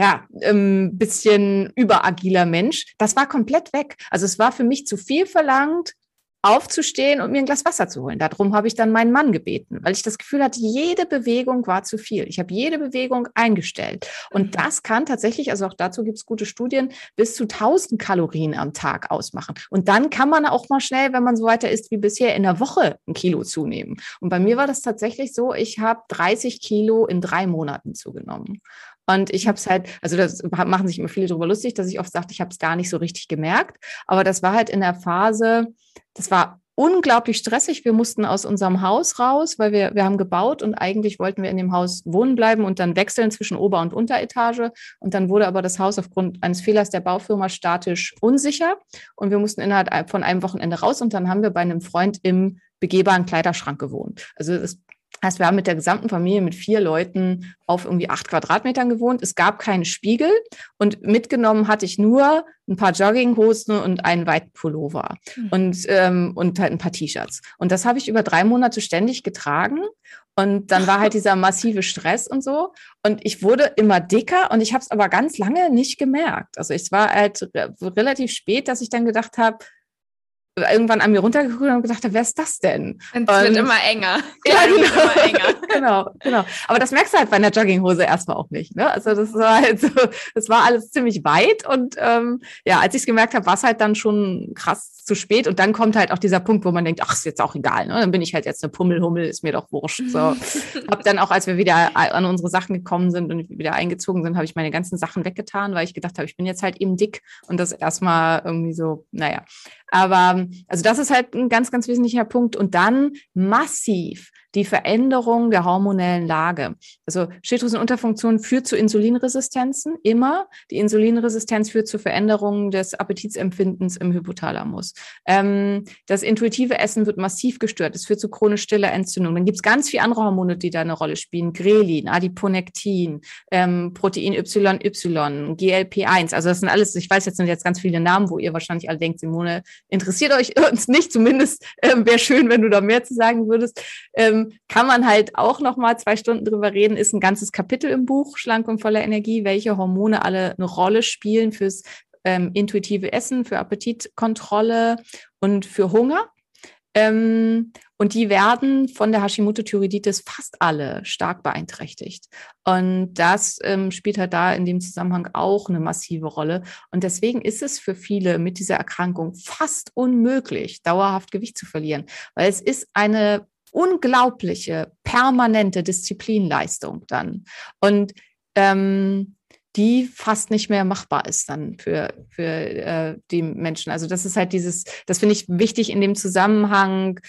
ja, ein ähm, bisschen überagiler Mensch. Das war komplett weg. Also es war für mich zu viel verlangt, aufzustehen und mir ein Glas Wasser zu holen. Darum habe ich dann meinen Mann gebeten, weil ich das Gefühl hatte, jede Bewegung war zu viel. Ich habe jede Bewegung eingestellt. Und mhm. das kann tatsächlich, also auch dazu gibt es gute Studien, bis zu 1000 Kalorien am Tag ausmachen. Und dann kann man auch mal schnell, wenn man so weiter ist wie bisher, in der Woche ein Kilo zunehmen. Und bei mir war das tatsächlich so, ich habe 30 Kilo in drei Monaten zugenommen. Und ich habe es halt, also das machen sich immer viele darüber lustig, dass ich oft sage, ich habe es gar nicht so richtig gemerkt. Aber das war halt in der Phase, das war unglaublich stressig. Wir mussten aus unserem Haus raus, weil wir, wir haben gebaut und eigentlich wollten wir in dem Haus wohnen bleiben und dann wechseln zwischen Ober- und Unteretage. Und dann wurde aber das Haus aufgrund eines Fehlers der Baufirma statisch unsicher und wir mussten innerhalb von einem Wochenende raus und dann haben wir bei einem Freund im begehbaren Kleiderschrank gewohnt. Also das heißt, wir haben mit der gesamten Familie, mit vier Leuten auf irgendwie acht Quadratmetern gewohnt. Es gab keinen Spiegel und mitgenommen hatte ich nur ein paar Jogginghosen und einen weiten Pullover mhm. und, ähm, und halt ein paar T-Shirts. Und das habe ich über drei Monate ständig getragen. Und dann war halt dieser massive Stress und so. Und ich wurde immer dicker und ich habe es aber ganz lange nicht gemerkt. Also es war halt relativ spät, dass ich dann gedacht habe, irgendwann an mir runtergeguckt und gedacht, wer ist das denn? Und es wird immer enger. Ja, genau. Immer enger. genau, genau. Aber das merkst du halt bei einer Jogginghose erstmal auch nicht. Ne? Also das war halt so, das war alles ziemlich weit und ähm, ja, als ich es gemerkt habe, war es halt dann schon krass zu spät und dann kommt halt auch dieser Punkt, wo man denkt, ach, ist jetzt auch egal, ne? dann bin ich halt jetzt eine Pummelhummel, ist mir doch wurscht. So. hab dann auch, als wir wieder an unsere Sachen gekommen sind und wieder eingezogen sind, habe ich meine ganzen Sachen weggetan, weil ich gedacht habe, ich bin jetzt halt eben dick und das erstmal irgendwie so, naja. Aber also das ist halt ein ganz, ganz wesentlicher Punkt. Und dann massiv die Veränderung der hormonellen Lage. Also Schilddrüsenunterfunktion führt zu Insulinresistenzen immer. Die Insulinresistenz führt zu Veränderungen des Appetitsempfindens im Hypothalamus. Ähm, das intuitive Essen wird massiv gestört. Es führt zu chronisch stiller Entzündung. Dann gibt es ganz viele andere Hormone, die da eine Rolle spielen. Grelin, Adiponektin, ähm, Protein YY, GLP1. Also das sind alles, ich weiß jetzt sind jetzt ganz viele Namen, wo ihr wahrscheinlich alle denkt, Simone, interessiert euch uns nicht. Zumindest ähm, wäre schön, wenn du da mehr zu sagen würdest. Ähm, kann man halt auch noch mal zwei Stunden drüber reden. Ist ein ganzes Kapitel im Buch Schlank und voller Energie, welche Hormone alle eine Rolle spielen fürs ähm, intuitive Essen, für Appetitkontrolle und für Hunger. Ähm, und die werden von der Hashimoto-Thyreoiditis fast alle stark beeinträchtigt. Und das ähm, spielt halt da in dem Zusammenhang auch eine massive Rolle. Und deswegen ist es für viele mit dieser Erkrankung fast unmöglich, dauerhaft Gewicht zu verlieren, weil es ist eine unglaubliche, permanente Disziplinleistung dann. Und ähm, die fast nicht mehr machbar ist dann für, für äh, die Menschen. Also das ist halt dieses, das finde ich wichtig in dem Zusammenhang,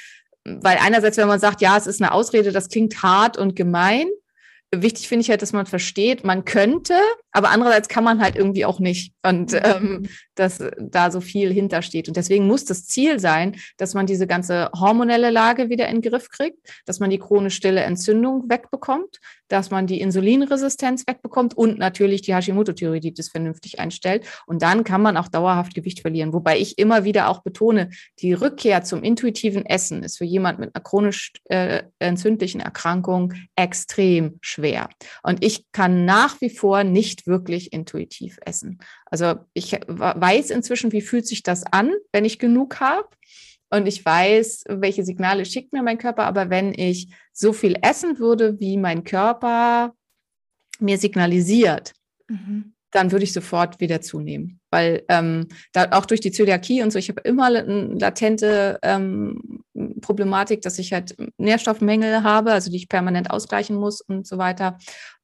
weil einerseits, wenn man sagt, ja, es ist eine Ausrede, das klingt hart und gemein. Wichtig finde ich halt, dass man versteht, man könnte, aber andererseits kann man halt irgendwie auch nicht. Und mhm. ähm, dass da so viel hintersteht. Und deswegen muss das Ziel sein, dass man diese ganze hormonelle Lage wieder in den Griff kriegt, dass man die chronisch stille Entzündung wegbekommt, dass man die Insulinresistenz wegbekommt und natürlich die Hashimoto-Thyreoiditis vernünftig einstellt. Und dann kann man auch dauerhaft Gewicht verlieren. Wobei ich immer wieder auch betone, die Rückkehr zum intuitiven Essen ist für jemand mit einer chronisch äh, entzündlichen Erkrankung extrem schwer. Und ich kann nach wie vor nicht wirklich intuitiv essen. Also ich weiß inzwischen, wie fühlt sich das an, wenn ich genug habe. Und ich weiß, welche Signale schickt mir mein Körper. Aber wenn ich so viel essen würde, wie mein Körper mir signalisiert, mhm. dann würde ich sofort wieder zunehmen. Weil ähm, da auch durch die Zöliakie und so, ich habe immer eine latente ähm, Problematik, dass ich halt Nährstoffmängel habe, also die ich permanent ausgleichen muss und so weiter.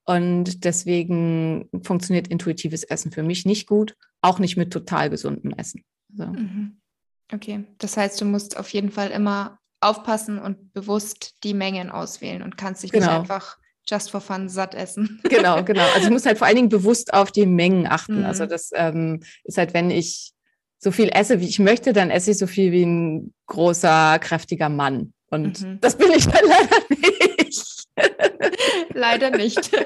Und deswegen funktioniert intuitives Essen für mich nicht gut, auch nicht mit total gesundem Essen. So. Mhm. Okay, das heißt, du musst auf jeden Fall immer aufpassen und bewusst die Mengen auswählen und kannst dich genau. nicht einfach just for fun satt essen. Genau, genau. Also ich muss halt vor allen Dingen bewusst auf die Mengen achten. Mhm. Also das ähm, ist halt, wenn ich so viel esse, wie ich möchte, dann esse ich so viel wie ein großer, kräftiger Mann. Und mhm. das bin ich dann leider nicht. Leider nicht.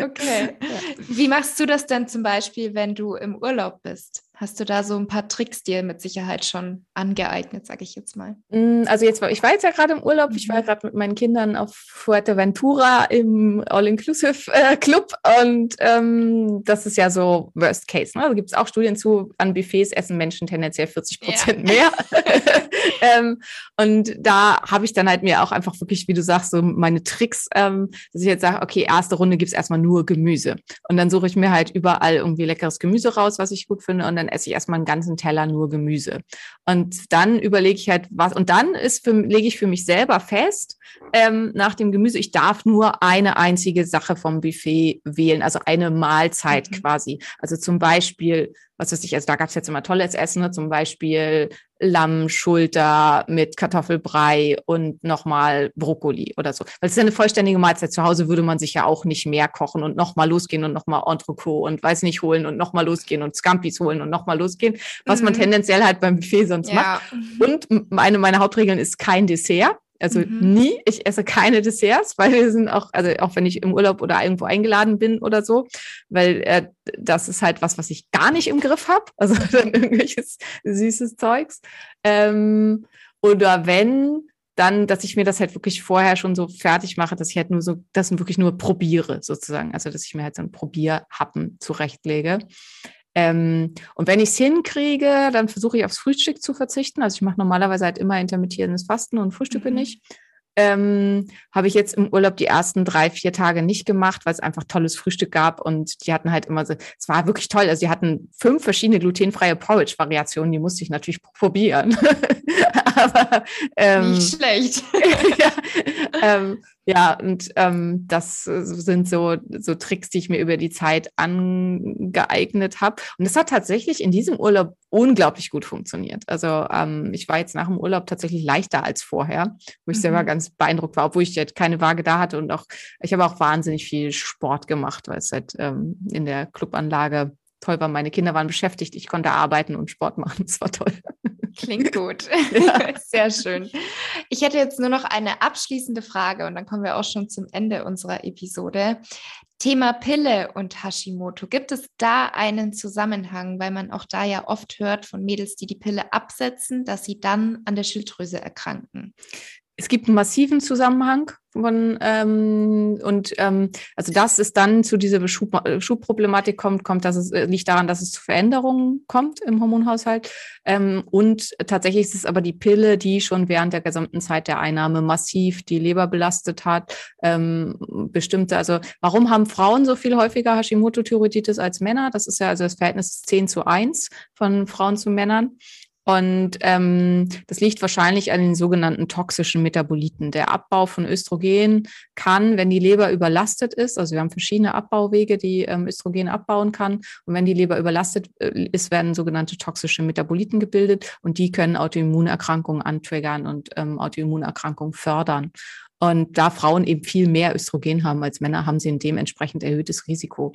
Okay. Wie machst du das denn zum Beispiel, wenn du im Urlaub bist? Hast du da so ein paar Tricks dir mit Sicherheit schon angeeignet, sage ich jetzt mal? Mm, also jetzt, ich war jetzt ja gerade im Urlaub. Ich war mhm. gerade mit meinen Kindern auf Fuerteventura im All-Inclusive-Club äh, und ähm, das ist ja so Worst Case. Ne? Also gibt es auch Studien zu, an Buffets essen Menschen tendenziell 40 Prozent ja. mehr. ähm, und da habe ich dann halt mir auch einfach wirklich, wie du sagst, so meine Tricks, ähm, dass ich jetzt sage, okay, erste Runde gibt es erstmal nur Gemüse. Und dann suche ich mir halt überall irgendwie leckeres Gemüse raus, was ich gut finde. Und dann esse ich erstmal einen ganzen Teller nur Gemüse. Und dann überlege ich halt was, und dann ist für, lege ich für mich selber fest, ähm, nach dem Gemüse, ich darf nur eine einzige Sache vom Buffet wählen, also eine Mahlzeit mhm. quasi. Also zum Beispiel was weiß ich, also da gab es jetzt immer tolles Essen, ne? zum Beispiel Lammschulter mit Kartoffelbrei und nochmal Brokkoli oder so. Weil es ist ja eine vollständige Mahlzeit. Zu Hause würde man sich ja auch nicht mehr kochen und nochmal losgehen und nochmal Entrecot und weiß nicht holen und nochmal losgehen und Scampis holen und nochmal losgehen, was mhm. man tendenziell halt beim Buffet sonst ja. macht. Und eine meiner Hauptregeln ist kein Dessert. Also mhm. nie, ich esse keine Desserts, weil wir sind auch, also auch wenn ich im Urlaub oder irgendwo eingeladen bin oder so, weil äh, das ist halt was, was ich gar nicht im Griff habe. Also dann irgendwelches süßes Zeugs. Ähm, oder wenn, dann, dass ich mir das halt wirklich vorher schon so fertig mache, dass ich halt nur so, das wirklich nur probiere, sozusagen. Also, dass ich mir halt so ein Probierhappen zurechtlege. Ähm, und wenn ich es hinkriege, dann versuche ich aufs Frühstück zu verzichten. Also ich mache normalerweise halt immer intermittierendes Fasten und frühstücke mhm. nicht. Ähm, habe ich jetzt im Urlaub die ersten drei, vier Tage nicht gemacht, weil es einfach tolles Frühstück gab und die hatten halt immer so, es war wirklich toll. Also sie hatten fünf verschiedene glutenfreie Porridge-Variationen, die musste ich natürlich probieren. Aber ähm, nicht schlecht. ja, ähm, Ja, und ähm, das sind so, so Tricks, die ich mir über die Zeit angeeignet habe. Und es hat tatsächlich in diesem Urlaub unglaublich gut funktioniert. Also ähm, ich war jetzt nach dem Urlaub tatsächlich leichter als vorher, wo ich mhm. selber ganz beeindruckt war, obwohl ich jetzt keine Waage da hatte und auch, ich habe auch wahnsinnig viel Sport gemacht, weil es halt ähm, in der Clubanlage toll war. Meine Kinder waren beschäftigt, ich konnte arbeiten und Sport machen. Das war toll. Klingt gut. Ja. Sehr schön. Ich hätte jetzt nur noch eine abschließende Frage und dann kommen wir auch schon zum Ende unserer Episode. Thema Pille und Hashimoto. Gibt es da einen Zusammenhang, weil man auch da ja oft hört von Mädels, die die Pille absetzen, dass sie dann an der Schilddrüse erkranken? Es gibt einen massiven Zusammenhang von ähm, und ähm, also dass es dann zu dieser Schub, Schubproblematik kommt, kommt, dass es äh, liegt daran, dass es zu Veränderungen kommt im Hormonhaushalt ähm, und tatsächlich ist es aber die Pille, die schon während der gesamten Zeit der Einnahme massiv die Leber belastet hat. Ähm, bestimmte, also warum haben Frauen so viel häufiger Hashimoto-Thyreoiditis als Männer? Das ist ja also das Verhältnis 10 zu 1 von Frauen zu Männern. Und ähm, das liegt wahrscheinlich an den sogenannten toxischen Metaboliten. Der Abbau von Östrogen kann, wenn die Leber überlastet ist, also wir haben verschiedene Abbauwege, die ähm, Östrogen abbauen kann. Und wenn die Leber überlastet äh, ist, werden sogenannte toxische Metaboliten gebildet und die können Autoimmunerkrankungen antriggern und ähm, Autoimmunerkrankungen fördern. Und da Frauen eben viel mehr Östrogen haben als Männer, haben sie ein dementsprechend erhöhtes Risiko.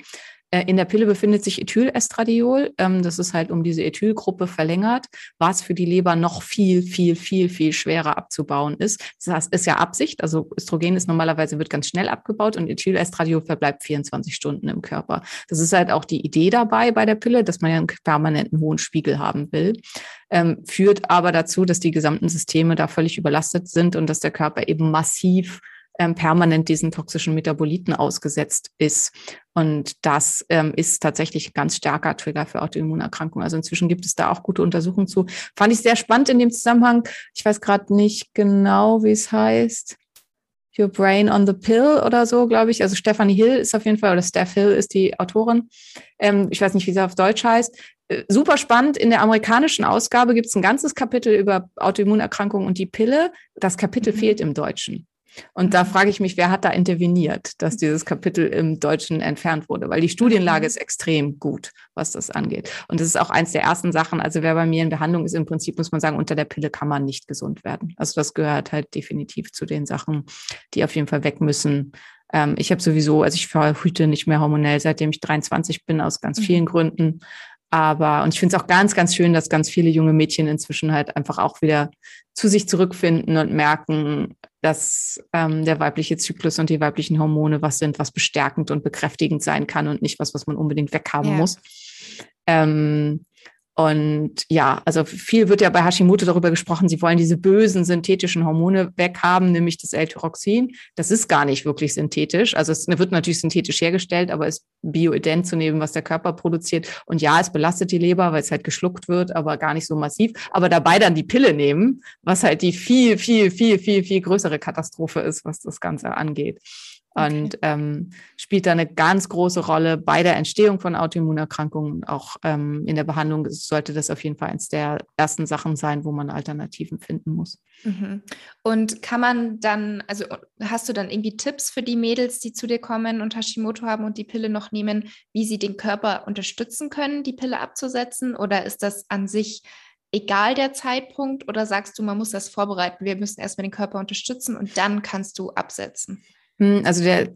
Äh, in der Pille befindet sich Ethylestradiol. Ähm, das ist halt um diese Ethylgruppe verlängert, was für die Leber noch viel, viel, viel, viel schwerer abzubauen ist. Das ist ja Absicht. Also Östrogen ist normalerweise wird ganz schnell abgebaut und Ethylestradiol verbleibt 24 Stunden im Körper. Das ist halt auch die Idee dabei bei der Pille, dass man ja einen permanenten hohen Spiegel haben will. Ähm, führt aber dazu, dass die gesamten Systeme da völlig überlastet sind und dass der Körper eben massiv ähm, permanent diesen toxischen Metaboliten ausgesetzt ist. Und das ähm, ist tatsächlich ein ganz starker Trigger für Autoimmunerkrankungen. Also inzwischen gibt es da auch gute Untersuchungen zu. Fand ich sehr spannend in dem Zusammenhang. Ich weiß gerade nicht genau, wie es heißt. Your Brain on the Pill oder so, glaube ich. Also Stephanie Hill ist auf jeden Fall, oder Steph Hill ist die Autorin. Ähm, ich weiß nicht, wie sie auf Deutsch heißt. Äh, super spannend. In der amerikanischen Ausgabe gibt es ein ganzes Kapitel über Autoimmunerkrankungen und die Pille. Das Kapitel mhm. fehlt im Deutschen. Und da frage ich mich, wer hat da interveniert, dass dieses Kapitel im Deutschen entfernt wurde? Weil die Studienlage mhm. ist extrem gut, was das angeht. Und das ist auch eins der ersten Sachen. Also wer bei mir in Behandlung ist, im Prinzip muss man sagen, unter der Pille kann man nicht gesund werden. Also das gehört halt definitiv zu den Sachen, die auf jeden Fall weg müssen. Ähm, ich habe sowieso, also ich verhüte nicht mehr hormonell, seitdem ich 23 bin, aus ganz mhm. vielen Gründen. Aber, und ich finde es auch ganz, ganz schön, dass ganz viele junge Mädchen inzwischen halt einfach auch wieder zu sich zurückfinden und merken, dass ähm, der weibliche Zyklus und die weiblichen Hormone was sind, was bestärkend und bekräftigend sein kann und nicht was, was man unbedingt weghaben ja. muss. Ähm, und ja, also viel wird ja bei Hashimoto darüber gesprochen, sie wollen diese bösen synthetischen Hormone weghaben, nämlich das L-Tyroxin. Das ist gar nicht wirklich synthetisch. Also es wird natürlich synthetisch hergestellt, aber ist bioident zu nehmen, was der Körper produziert. Und ja, es belastet die Leber, weil es halt geschluckt wird, aber gar nicht so massiv. Aber dabei dann die Pille nehmen, was halt die viel, viel, viel, viel, viel größere Katastrophe ist, was das Ganze angeht. Und ähm, spielt da eine ganz große Rolle bei der Entstehung von Autoimmunerkrankungen. Auch ähm, in der Behandlung sollte das auf jeden Fall eines der ersten Sachen sein, wo man Alternativen finden muss. Mhm. Und kann man dann, also hast du dann irgendwie Tipps für die Mädels, die zu dir kommen und Hashimoto haben und die Pille noch nehmen, wie sie den Körper unterstützen können, die Pille abzusetzen? Oder ist das an sich egal der Zeitpunkt? Oder sagst du, man muss das vorbereiten? Wir müssen erstmal den Körper unterstützen und dann kannst du absetzen? Hm, also der,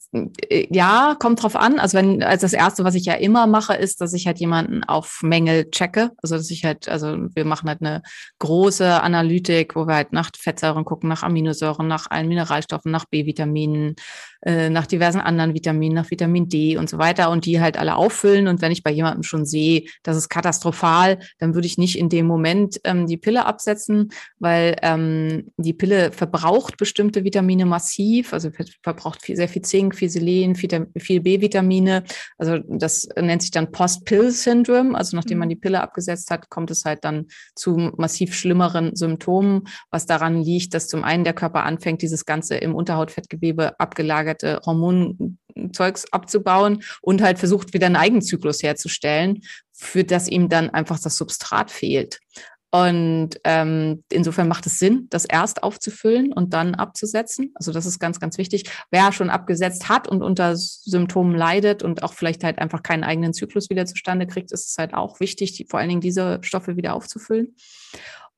äh, ja, kommt drauf an. Also wenn, als das erste, was ich ja immer mache, ist, dass ich halt jemanden auf Mängel checke. Also dass ich halt, also wir machen halt eine große Analytik, wo wir halt nach Fettsäuren gucken, nach Aminosäuren, nach allen Mineralstoffen, nach B-Vitaminen, äh, nach diversen anderen Vitaminen, nach Vitamin D und so weiter und die halt alle auffüllen. Und wenn ich bei jemandem schon sehe, das ist katastrophal, dann würde ich nicht in dem Moment ähm, die Pille absetzen, weil ähm, die Pille verbraucht bestimmte Vitamine massiv, also verbraucht viel, sehr viel Zink, viel Selen, viel, viel B-Vitamine. Also das nennt sich dann Post-Pill-Syndrom. Also nachdem man mhm. die Pille abgesetzt hat, kommt es halt dann zu massiv schlimmeren Symptomen, was daran liegt, dass zum einen der Körper anfängt, dieses ganze im Unterhautfettgewebe abgelagert gelagerte Hormonzeugs abzubauen und halt versucht, wieder einen Eigenzyklus herzustellen, für das ihm dann einfach das Substrat fehlt. Und ähm, insofern macht es Sinn, das erst aufzufüllen und dann abzusetzen. Also das ist ganz, ganz wichtig. Wer schon abgesetzt hat und unter Symptomen leidet und auch vielleicht halt einfach keinen eigenen Zyklus wieder zustande kriegt, ist es halt auch wichtig, die, vor allen Dingen diese Stoffe wieder aufzufüllen.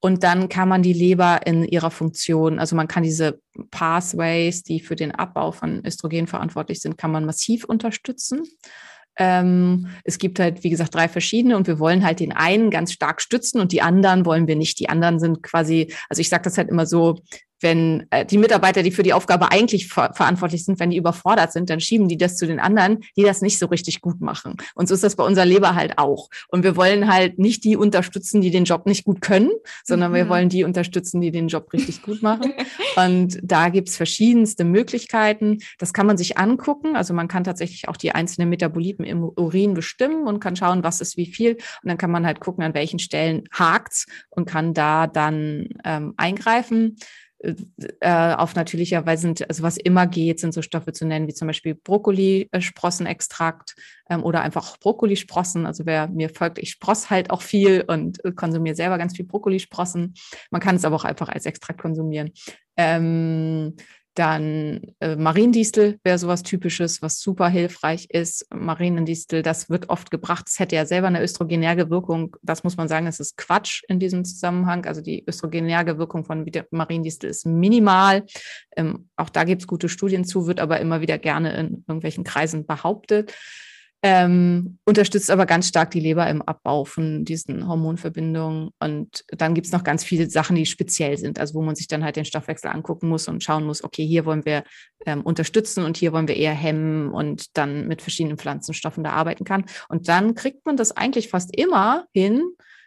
Und dann kann man die Leber in ihrer Funktion, also man kann diese Pathways, die für den Abbau von Östrogen verantwortlich sind, kann man massiv unterstützen. Ähm, es gibt halt, wie gesagt, drei verschiedene und wir wollen halt den einen ganz stark stützen und die anderen wollen wir nicht. Die anderen sind quasi, also ich sage das halt immer so, wenn äh, die Mitarbeiter, die für die Aufgabe eigentlich ver verantwortlich sind, wenn die überfordert sind, dann schieben die das zu den anderen, die das nicht so richtig gut machen. Und so ist das bei unserer Leber halt auch. Und wir wollen halt nicht die unterstützen, die den Job nicht gut können, sondern mhm. wir wollen die unterstützen, die den Job richtig gut machen. Und da gibt's verschiedenste Möglichkeiten. Das kann man sich angucken. Also man kann tatsächlich auch die einzelnen Metaboliten im Urin bestimmen und kann schauen, was ist wie viel. Und dann kann man halt gucken, an welchen Stellen hakt's und kann da dann ähm, eingreifen äh, auf natürlicher Weise sind, also was immer geht, sind so Stoffe zu nennen, wie zum Beispiel Brokkoli-Sprossenextrakt ähm, oder einfach Brokkolisprossen. Also wer mir folgt, ich spross halt auch viel und äh, konsumiere selber ganz viel Brokkolisprossen. Man kann es aber auch einfach als Extrakt konsumieren. Ähm, dann äh, Mariendistel wäre sowas Typisches, was super hilfreich ist. Mariendistel, das wird oft gebracht. Es hätte ja selber eine östrogenerge Wirkung. Das muss man sagen, das ist Quatsch in diesem Zusammenhang. Also die östrogenerge Wirkung von Mariendistel ist minimal. Ähm, auch da gibt es gute Studien zu, wird aber immer wieder gerne in irgendwelchen Kreisen behauptet ähm, unterstützt aber ganz stark die Leber im Abbau von diesen Hormonverbindungen. Und dann gibt es noch ganz viele Sachen, die speziell sind, also wo man sich dann halt den Stoffwechsel angucken muss und schauen muss, okay, hier wollen wir ähm, unterstützen und hier wollen wir eher hemmen und dann mit verschiedenen Pflanzenstoffen da arbeiten kann. Und dann kriegt man das eigentlich fast immer hin,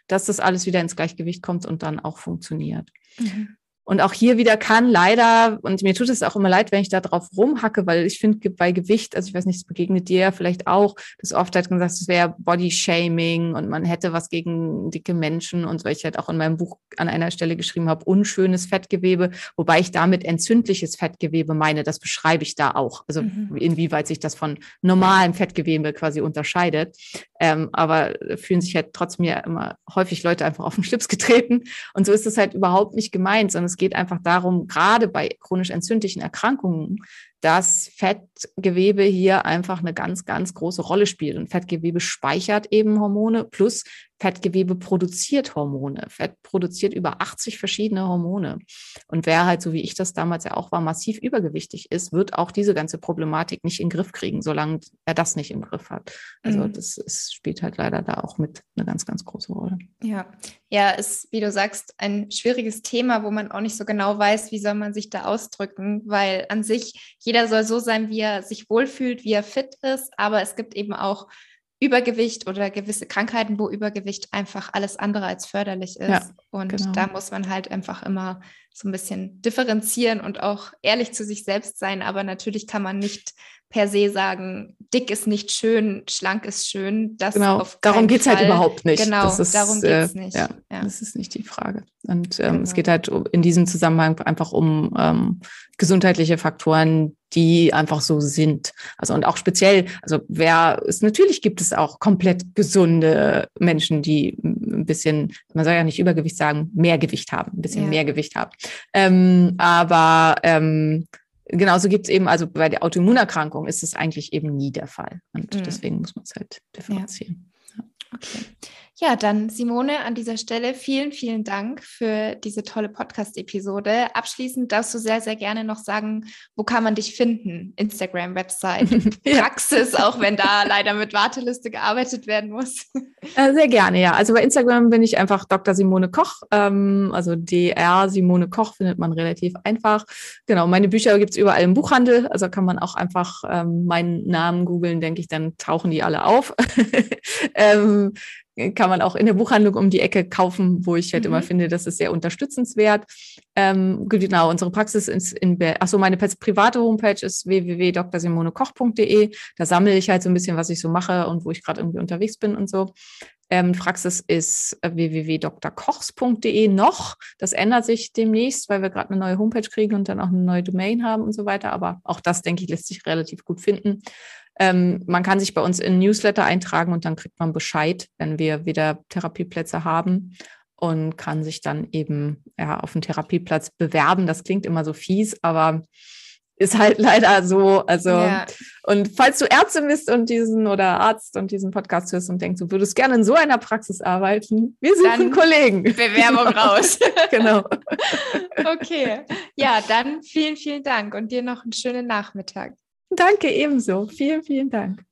dass das alles wieder ins Gleichgewicht kommt und dann auch funktioniert. Mhm. Und auch hier wieder kann leider, und mir tut es auch immer leid, wenn ich da drauf rumhacke, weil ich finde bei Gewicht, also ich weiß nicht, es begegnet dir vielleicht auch, dass oft halt gesagt, es wäre Body-Shaming und man hätte was gegen dicke Menschen und so, weil ich halt auch in meinem Buch an einer Stelle geschrieben habe, unschönes Fettgewebe, wobei ich damit entzündliches Fettgewebe meine, das beschreibe ich da auch. Also mhm. inwieweit sich das von normalem Fettgewebe quasi unterscheidet. Ähm, aber fühlen sich halt trotzdem ja immer häufig Leute einfach auf den Schlips getreten. Und so ist es halt überhaupt nicht gemeint, sondern es geht einfach darum, gerade bei chronisch entzündlichen Erkrankungen, dass Fettgewebe hier einfach eine ganz, ganz große Rolle spielt. Und Fettgewebe speichert eben Hormone plus Fettgewebe produziert Hormone. Fett produziert über 80 verschiedene Hormone. Und wer halt, so wie ich das damals ja auch war, massiv übergewichtig ist, wird auch diese ganze Problematik nicht in den Griff kriegen, solange er das nicht im Griff hat. Also mhm. das ist, spielt halt leider da auch mit eine ganz, ganz große Rolle. Ja, ja, ist, wie du sagst, ein schwieriges Thema, wo man auch nicht so genau weiß, wie soll man sich da ausdrücken, weil an sich jeder soll so sein, wie er sich wohlfühlt, wie er fit ist, aber es gibt eben auch Übergewicht oder gewisse Krankheiten, wo Übergewicht einfach alles andere als förderlich ist. Ja, und genau. da muss man halt einfach immer so ein bisschen differenzieren und auch ehrlich zu sich selbst sein. Aber natürlich kann man nicht per se sagen, dick ist nicht schön, schlank ist schön. Das genau, darum geht es halt überhaupt nicht. Genau, ist, darum geht es äh, nicht. Ja, ja, Das ist nicht die Frage. Und ähm, genau. es geht halt in diesem Zusammenhang einfach um ähm, gesundheitliche Faktoren, die einfach so sind. Also und auch speziell, also wer es natürlich gibt es auch komplett gesunde Menschen, die ein bisschen, man soll ja nicht Übergewicht sagen, mehr Gewicht haben, ein bisschen ja. mehr Gewicht haben. Ähm, aber ähm, genauso gibt es eben, also bei der Autoimmunerkrankung ist es eigentlich eben nie der Fall. Und mhm. deswegen muss man es halt differenzieren. Ja. Okay. Ja, dann Simone, an dieser Stelle vielen, vielen Dank für diese tolle Podcast-Episode. Abschließend darfst du sehr, sehr gerne noch sagen, wo kann man dich finden? Instagram, Website, Praxis, auch wenn da leider mit Warteliste gearbeitet werden muss. Äh, sehr gerne, ja. Also bei Instagram bin ich einfach Dr. Simone Koch. Ähm, also DR Simone Koch findet man relativ einfach. Genau, meine Bücher gibt es überall im Buchhandel. Also kann man auch einfach ähm, meinen Namen googeln, denke ich, dann tauchen die alle auf. kann man auch in der Buchhandlung um die Ecke kaufen, wo ich halt mhm. immer finde, das ist sehr unterstützenswert. Ähm, genau, unsere Praxis ist in, achso, meine private Homepage ist www.drsimonekoch.de. Da sammle ich halt so ein bisschen, was ich so mache und wo ich gerade irgendwie unterwegs bin und so. Ähm, Praxis ist www.drkochs.de noch. Das ändert sich demnächst, weil wir gerade eine neue Homepage kriegen und dann auch eine neue Domain haben und so weiter. Aber auch das, denke ich, lässt sich relativ gut finden. Ähm, man kann sich bei uns in Newsletter eintragen und dann kriegt man Bescheid, wenn wir wieder Therapieplätze haben. und kann sich dann eben ja, auf dem Therapieplatz bewerben. Das klingt immer so fies, aber ist halt leider so. Also, ja. und falls du Ärztin bist und diesen oder Arzt und diesen Podcast hörst und denkst, du würdest gerne in so einer Praxis arbeiten, wir suchen dann Kollegen. Bewerbung genau. raus. genau. okay. Ja, dann vielen, vielen Dank und dir noch einen schönen Nachmittag. Danke ebenso. Vielen, vielen Dank.